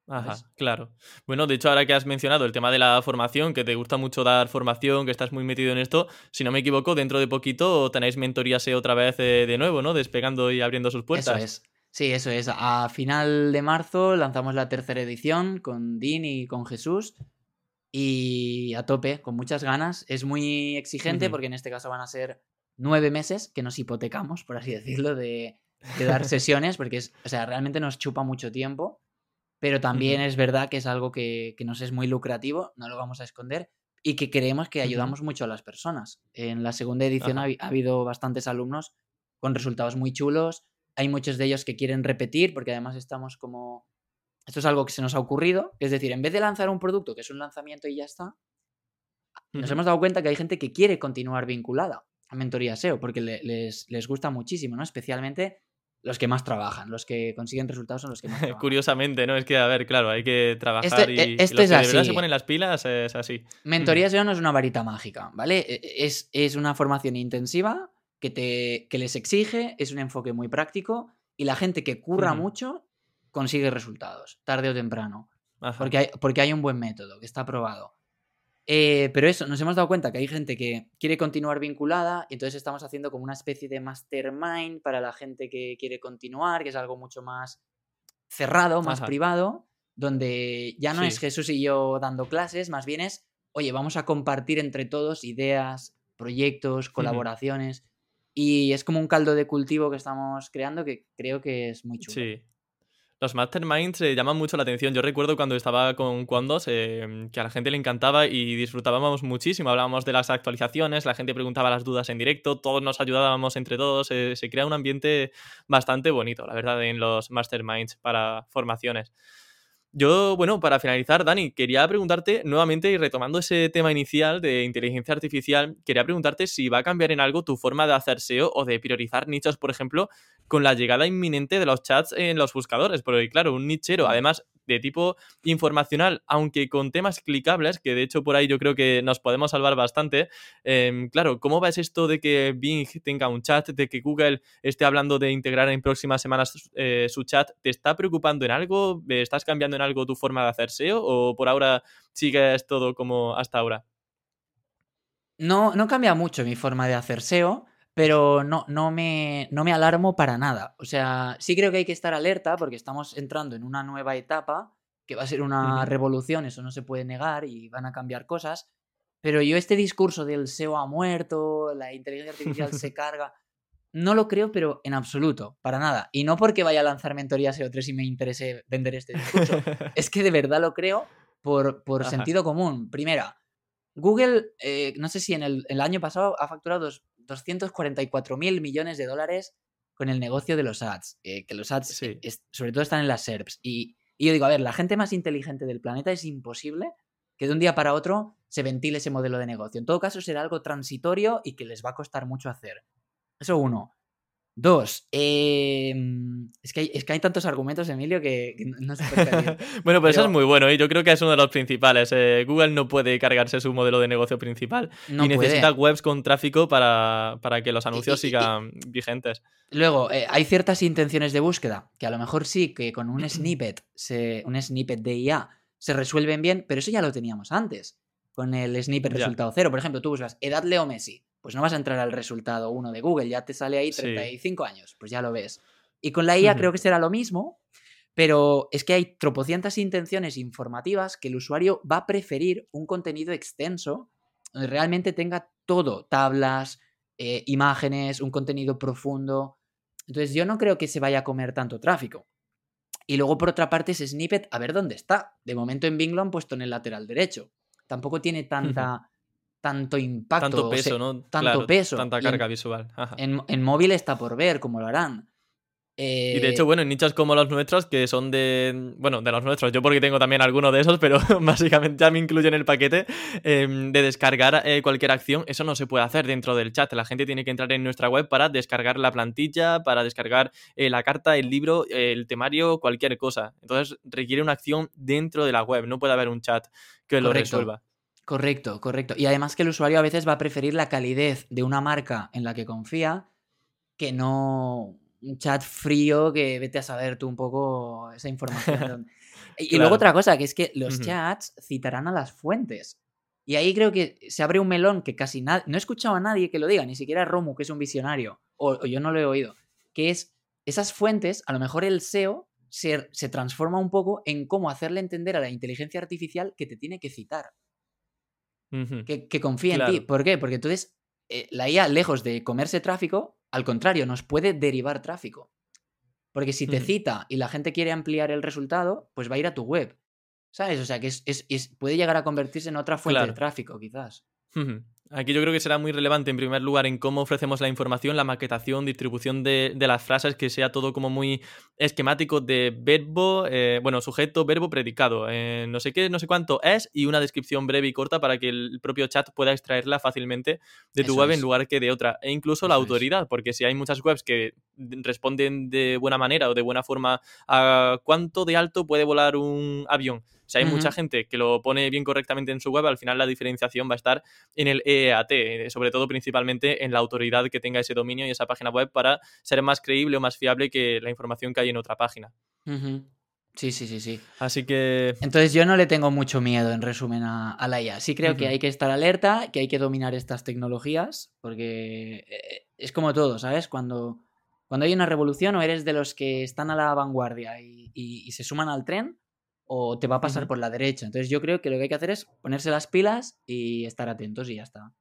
Ajá, claro. Bueno, de hecho, ahora que has mencionado el tema de la formación, que te gusta mucho dar formación, que estás muy metido en esto, si no me equivoco, dentro de poquito tenéis mentoría SEO otra vez eh, de nuevo, ¿no? Despegando y abriendo sus puertas. Eso es. Sí, eso es. A final de marzo lanzamos la tercera edición con Dean y con Jesús. Y a tope, con muchas ganas. Es muy exigente porque en este caso van a ser nueve meses que nos hipotecamos, por así decirlo, de, dar sesiones, porque es, o sea, realmente nos chupa mucho tiempo. Pero también es verdad que es algo que, nos es muy lucrativo, no lo vamos a esconder, y que creemos que ayudamos mucho a las personas. En la segunda edición ha, habido bastantes alumnos con resultados muy chulos. Hay muchos de ellos que quieren repetir, porque además estamos como. Esto es algo que se nos ha ocurrido. Es decir, en vez de lanzar un producto que es un lanzamiento y ya está, nos hemos dado cuenta que hay gente que quiere continuar vinculada a mentoría SEO, porque les, les gusta muchísimo, ¿no? Especialmente los que más trabajan, los que consiguen resultados son los que más trabajan. Curiosamente, ¿no? Es que, a ver, claro, hay que trabajar y, esto los es que de verdad se ponen las pilas es así. Mentoría SEO no es una varita mágica, ¿vale? E, e, es, es una formación intensiva que, te, que les exige, es un enfoque muy práctico y la gente que curra mucho consigue resultados, tarde o temprano. Porque hay, porque hay un buen método que está probado. Eh, pero eso, nos hemos dado cuenta que hay gente que quiere continuar vinculada y entonces estamos haciendo como una especie de mastermind para la gente que quiere continuar, que es algo mucho más cerrado, más privado, donde ya no es Jesús y yo dando clases, más bien es, oye, vamos a compartir entre todos ideas, proyectos, colaboraciones. Y es como un caldo de cultivo que estamos creando que creo que es muy chulo. Sí. Los masterminds eh, llaman mucho la atención. Yo recuerdo cuando estaba con Quandos eh, que a la gente le encantaba y disfrutábamos muchísimo. Hablábamos de las actualizaciones, la gente preguntaba las dudas en directo, todos nos ayudábamos entre todos. Eh, se crea un ambiente bastante bonito, la verdad, en los masterminds para formaciones. Yo, bueno, para finalizar, Dani, quería preguntarte nuevamente y retomando ese tema inicial de inteligencia artificial, quería preguntarte si va a cambiar en algo tu forma de hacer SEO o de priorizar nichos, por ejemplo, con la llegada inminente de los chats en los buscadores. Porque, claro, un nichero, además de tipo informacional, aunque con temas clicables, que de hecho por ahí yo creo que nos podemos salvar bastante. Em, claro, ¿cómo ves esto de que Bing tenga un chat, de que Google esté hablando de integrar en próximas semanas eh, su chat? ¿Te está preocupando en algo? ¿Estás cambiando en algo tu forma de hacer SEO? ¿O por ahora sigues todo como hasta ahora? No, no cambia mucho mi forma de hacer SEO pero no, no, me, no me alarmo para nada. O sea, sí creo que hay que estar alerta porque estamos entrando en una nueva etapa que va a ser una revolución, eso no se puede negar y van a cambiar cosas. Pero yo este discurso del SEO ha muerto, la inteligencia artificial se carga, no lo creo, pero en absoluto, para nada. Y no porque vaya a lanzar mentoría SEO3 y me interese vender este discurso. es que de verdad lo creo por, por sentido común. Primera, Google, eh, no sé si en el, el, año pasado ha facturado 244 mil millones de dólares con el negocio de los ads. que los ads, sobre todo, están en las SERPs. Y, yo digo, a ver, la gente más inteligente del planeta es imposible que de un día para otro se ventile ese modelo de negocio. En todo caso, será algo transitorio y que les va a costar mucho hacer. Eso uno. Dos, em, es, que hay, es que hay tantos argumentos, Emilio, que, no se puede Bueno, pues eso es muy bueno y yo creo que es uno de los principales. Eh, Google no puede cargarse su modelo de negocio principal y necesita webs con tráfico para, que los anuncios sigan vigentes. Luego, eh, hay ciertas intenciones de búsqueda que a lo mejor sí que con un snippet, se, un snippet de IA se resuelven bien, pero eso ya lo teníamos antes con el snippet resultado cero. Por ejemplo, tú buscas edad Leo Messi pues no vas a entrar al resultado 1 de Google, ya te sale ahí 35 años, pues ya lo ves. Y con la IA creo que será lo mismo, pero es que hay tropocientas intenciones informativas que el usuario va a preferir un contenido extenso donde realmente tenga todo, tablas, eh, imágenes, un contenido profundo. Entonces yo no creo que se vaya a comer tanto tráfico. Y luego por otra parte ese snippet, a ver dónde está. De momento en Bing lo han puesto en el lateral derecho. Tampoco tiene tanta tanto impacto. Tanto peso, ¿no? Tanto peso. Tanta carga visual. En, móvil está por ver cómo lo harán. Y de hecho, eh, bueno, en nichos como los nuestros, que son de. Bueno, de los nuestros, yo porque tengo también alguno de esos, pero básicamente ya me incluyen en el paquete em, de descargar eh, cualquier acción. Eso no se puede hacer dentro del chat. La gente tiene que entrar en nuestra web para descargar la plantilla, para descargar eh, la carta, el libro, el temario, cualquier cosa. Entonces requiere una acción dentro de la web. No puede haber un chat que lo resuelva. Correcto, correcto. Y además que el usuario a veces va a preferir la calidez de una marca en la que confía que no un chat frío que vete a saber tú un poco esa información. y, luego otra cosa, que es que los chats citarán a las fuentes. Y ahí creo que se abre un melón que casi nadie, no he escuchado a nadie que lo diga, ni siquiera Romu, que es un visionario, o, yo no lo he oído, que es esas fuentes, a lo mejor el SEO se, se transforma un poco en cómo hacerle entender a la inteligencia artificial que te tiene que citar. Que, que, confía en ti. ¿Por qué? Porque entonces eh, la IA, lejos de comerse tráfico, al contrario, nos puede derivar tráfico. Porque si te cita y la gente quiere ampliar el resultado, pues va a ir a tu web. ¿Sabes? O sea, que es, puede llegar a convertirse en otra fuente de tráfico, quizás. Aquí yo creo que será muy relevante, en primer lugar, en cómo ofrecemos la información, la maquetación, distribución de, las frases, que sea todo como muy esquemático de verbo, eh, bueno, sujeto, verbo, predicado, eh, no sé qué, no sé cuánto es, y una descripción breve y corta para que el propio chat pueda extraerla fácilmente de tu web en lugar que de otra. E incluso la autoridad, porque si hay muchas webs que responden de buena manera o de buena forma a cuánto de alto puede volar un avión si hay mucha gente que lo pone bien correctamente en su web, al final la diferenciación va a estar en el EAT, eh, sobre todo principalmente en la autoridad que tenga ese dominio y esa página web para ser más creíble o más fiable que la información que hay en otra página. Sí, sí, sí, sí. Así que. Entonces yo no le tengo mucho miedo, en resumen, a, la IA. Sí creo que hay que estar alerta, que hay que dominar estas tecnologías, porque eh, es como todo, ¿sabes? Cuando, cuando hay una revolución o eres de los que están a la vanguardia y se suman al tren, o te va a pasar por la derecha. Entonces yo creo que lo que hay que hacer es ponerse las pilas y estar atentos y ya está.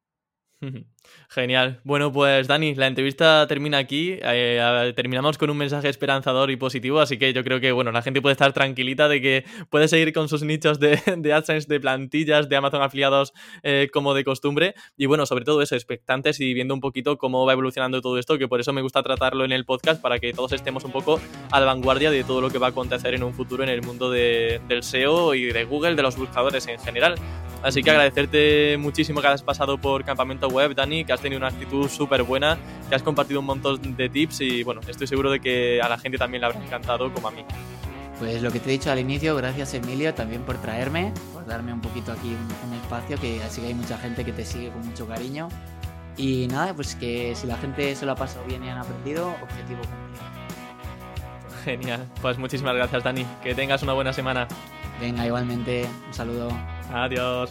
Genial. Bueno, pues Dani, la entrevista termina aquí. Eh, terminamos con un mensaje esperanzador y positivo, así que yo creo que bueno, la gente puede estar tranquilita de que puede seguir con sus nichos de, de AdSense, de plantillas, de Amazon afiliados eh, como de costumbre. Y bueno, sobre todo eso, expectantes y viendo un poquito cómo va evolucionando todo esto, que por eso me gusta tratarlo en el podcast, para que todos estemos un poco a la vanguardia de todo lo que va a acontecer en un futuro en el mundo del SEO y de Google, de los buscadores en general. Así que agradecerte muchísimo que hayas pasado por Campamento Web, Dani, que has tenido una actitud súper buena, que has compartido un montón de tips y bueno, estoy seguro de que a la gente también le habrá encantado como a mí. Pues lo que te he dicho al inicio, gracias Emilio también por traerme, por darme un poquito aquí un, espacio, que así que hay mucha gente que te sigue con mucho cariño. Y nada, pues que si la gente se lo ha pasado bien y han aprendido, objetivo cumplido. Genial, pues muchísimas gracias Dani, que tengas una buena semana. Venga, igualmente, un saludo. Adiós.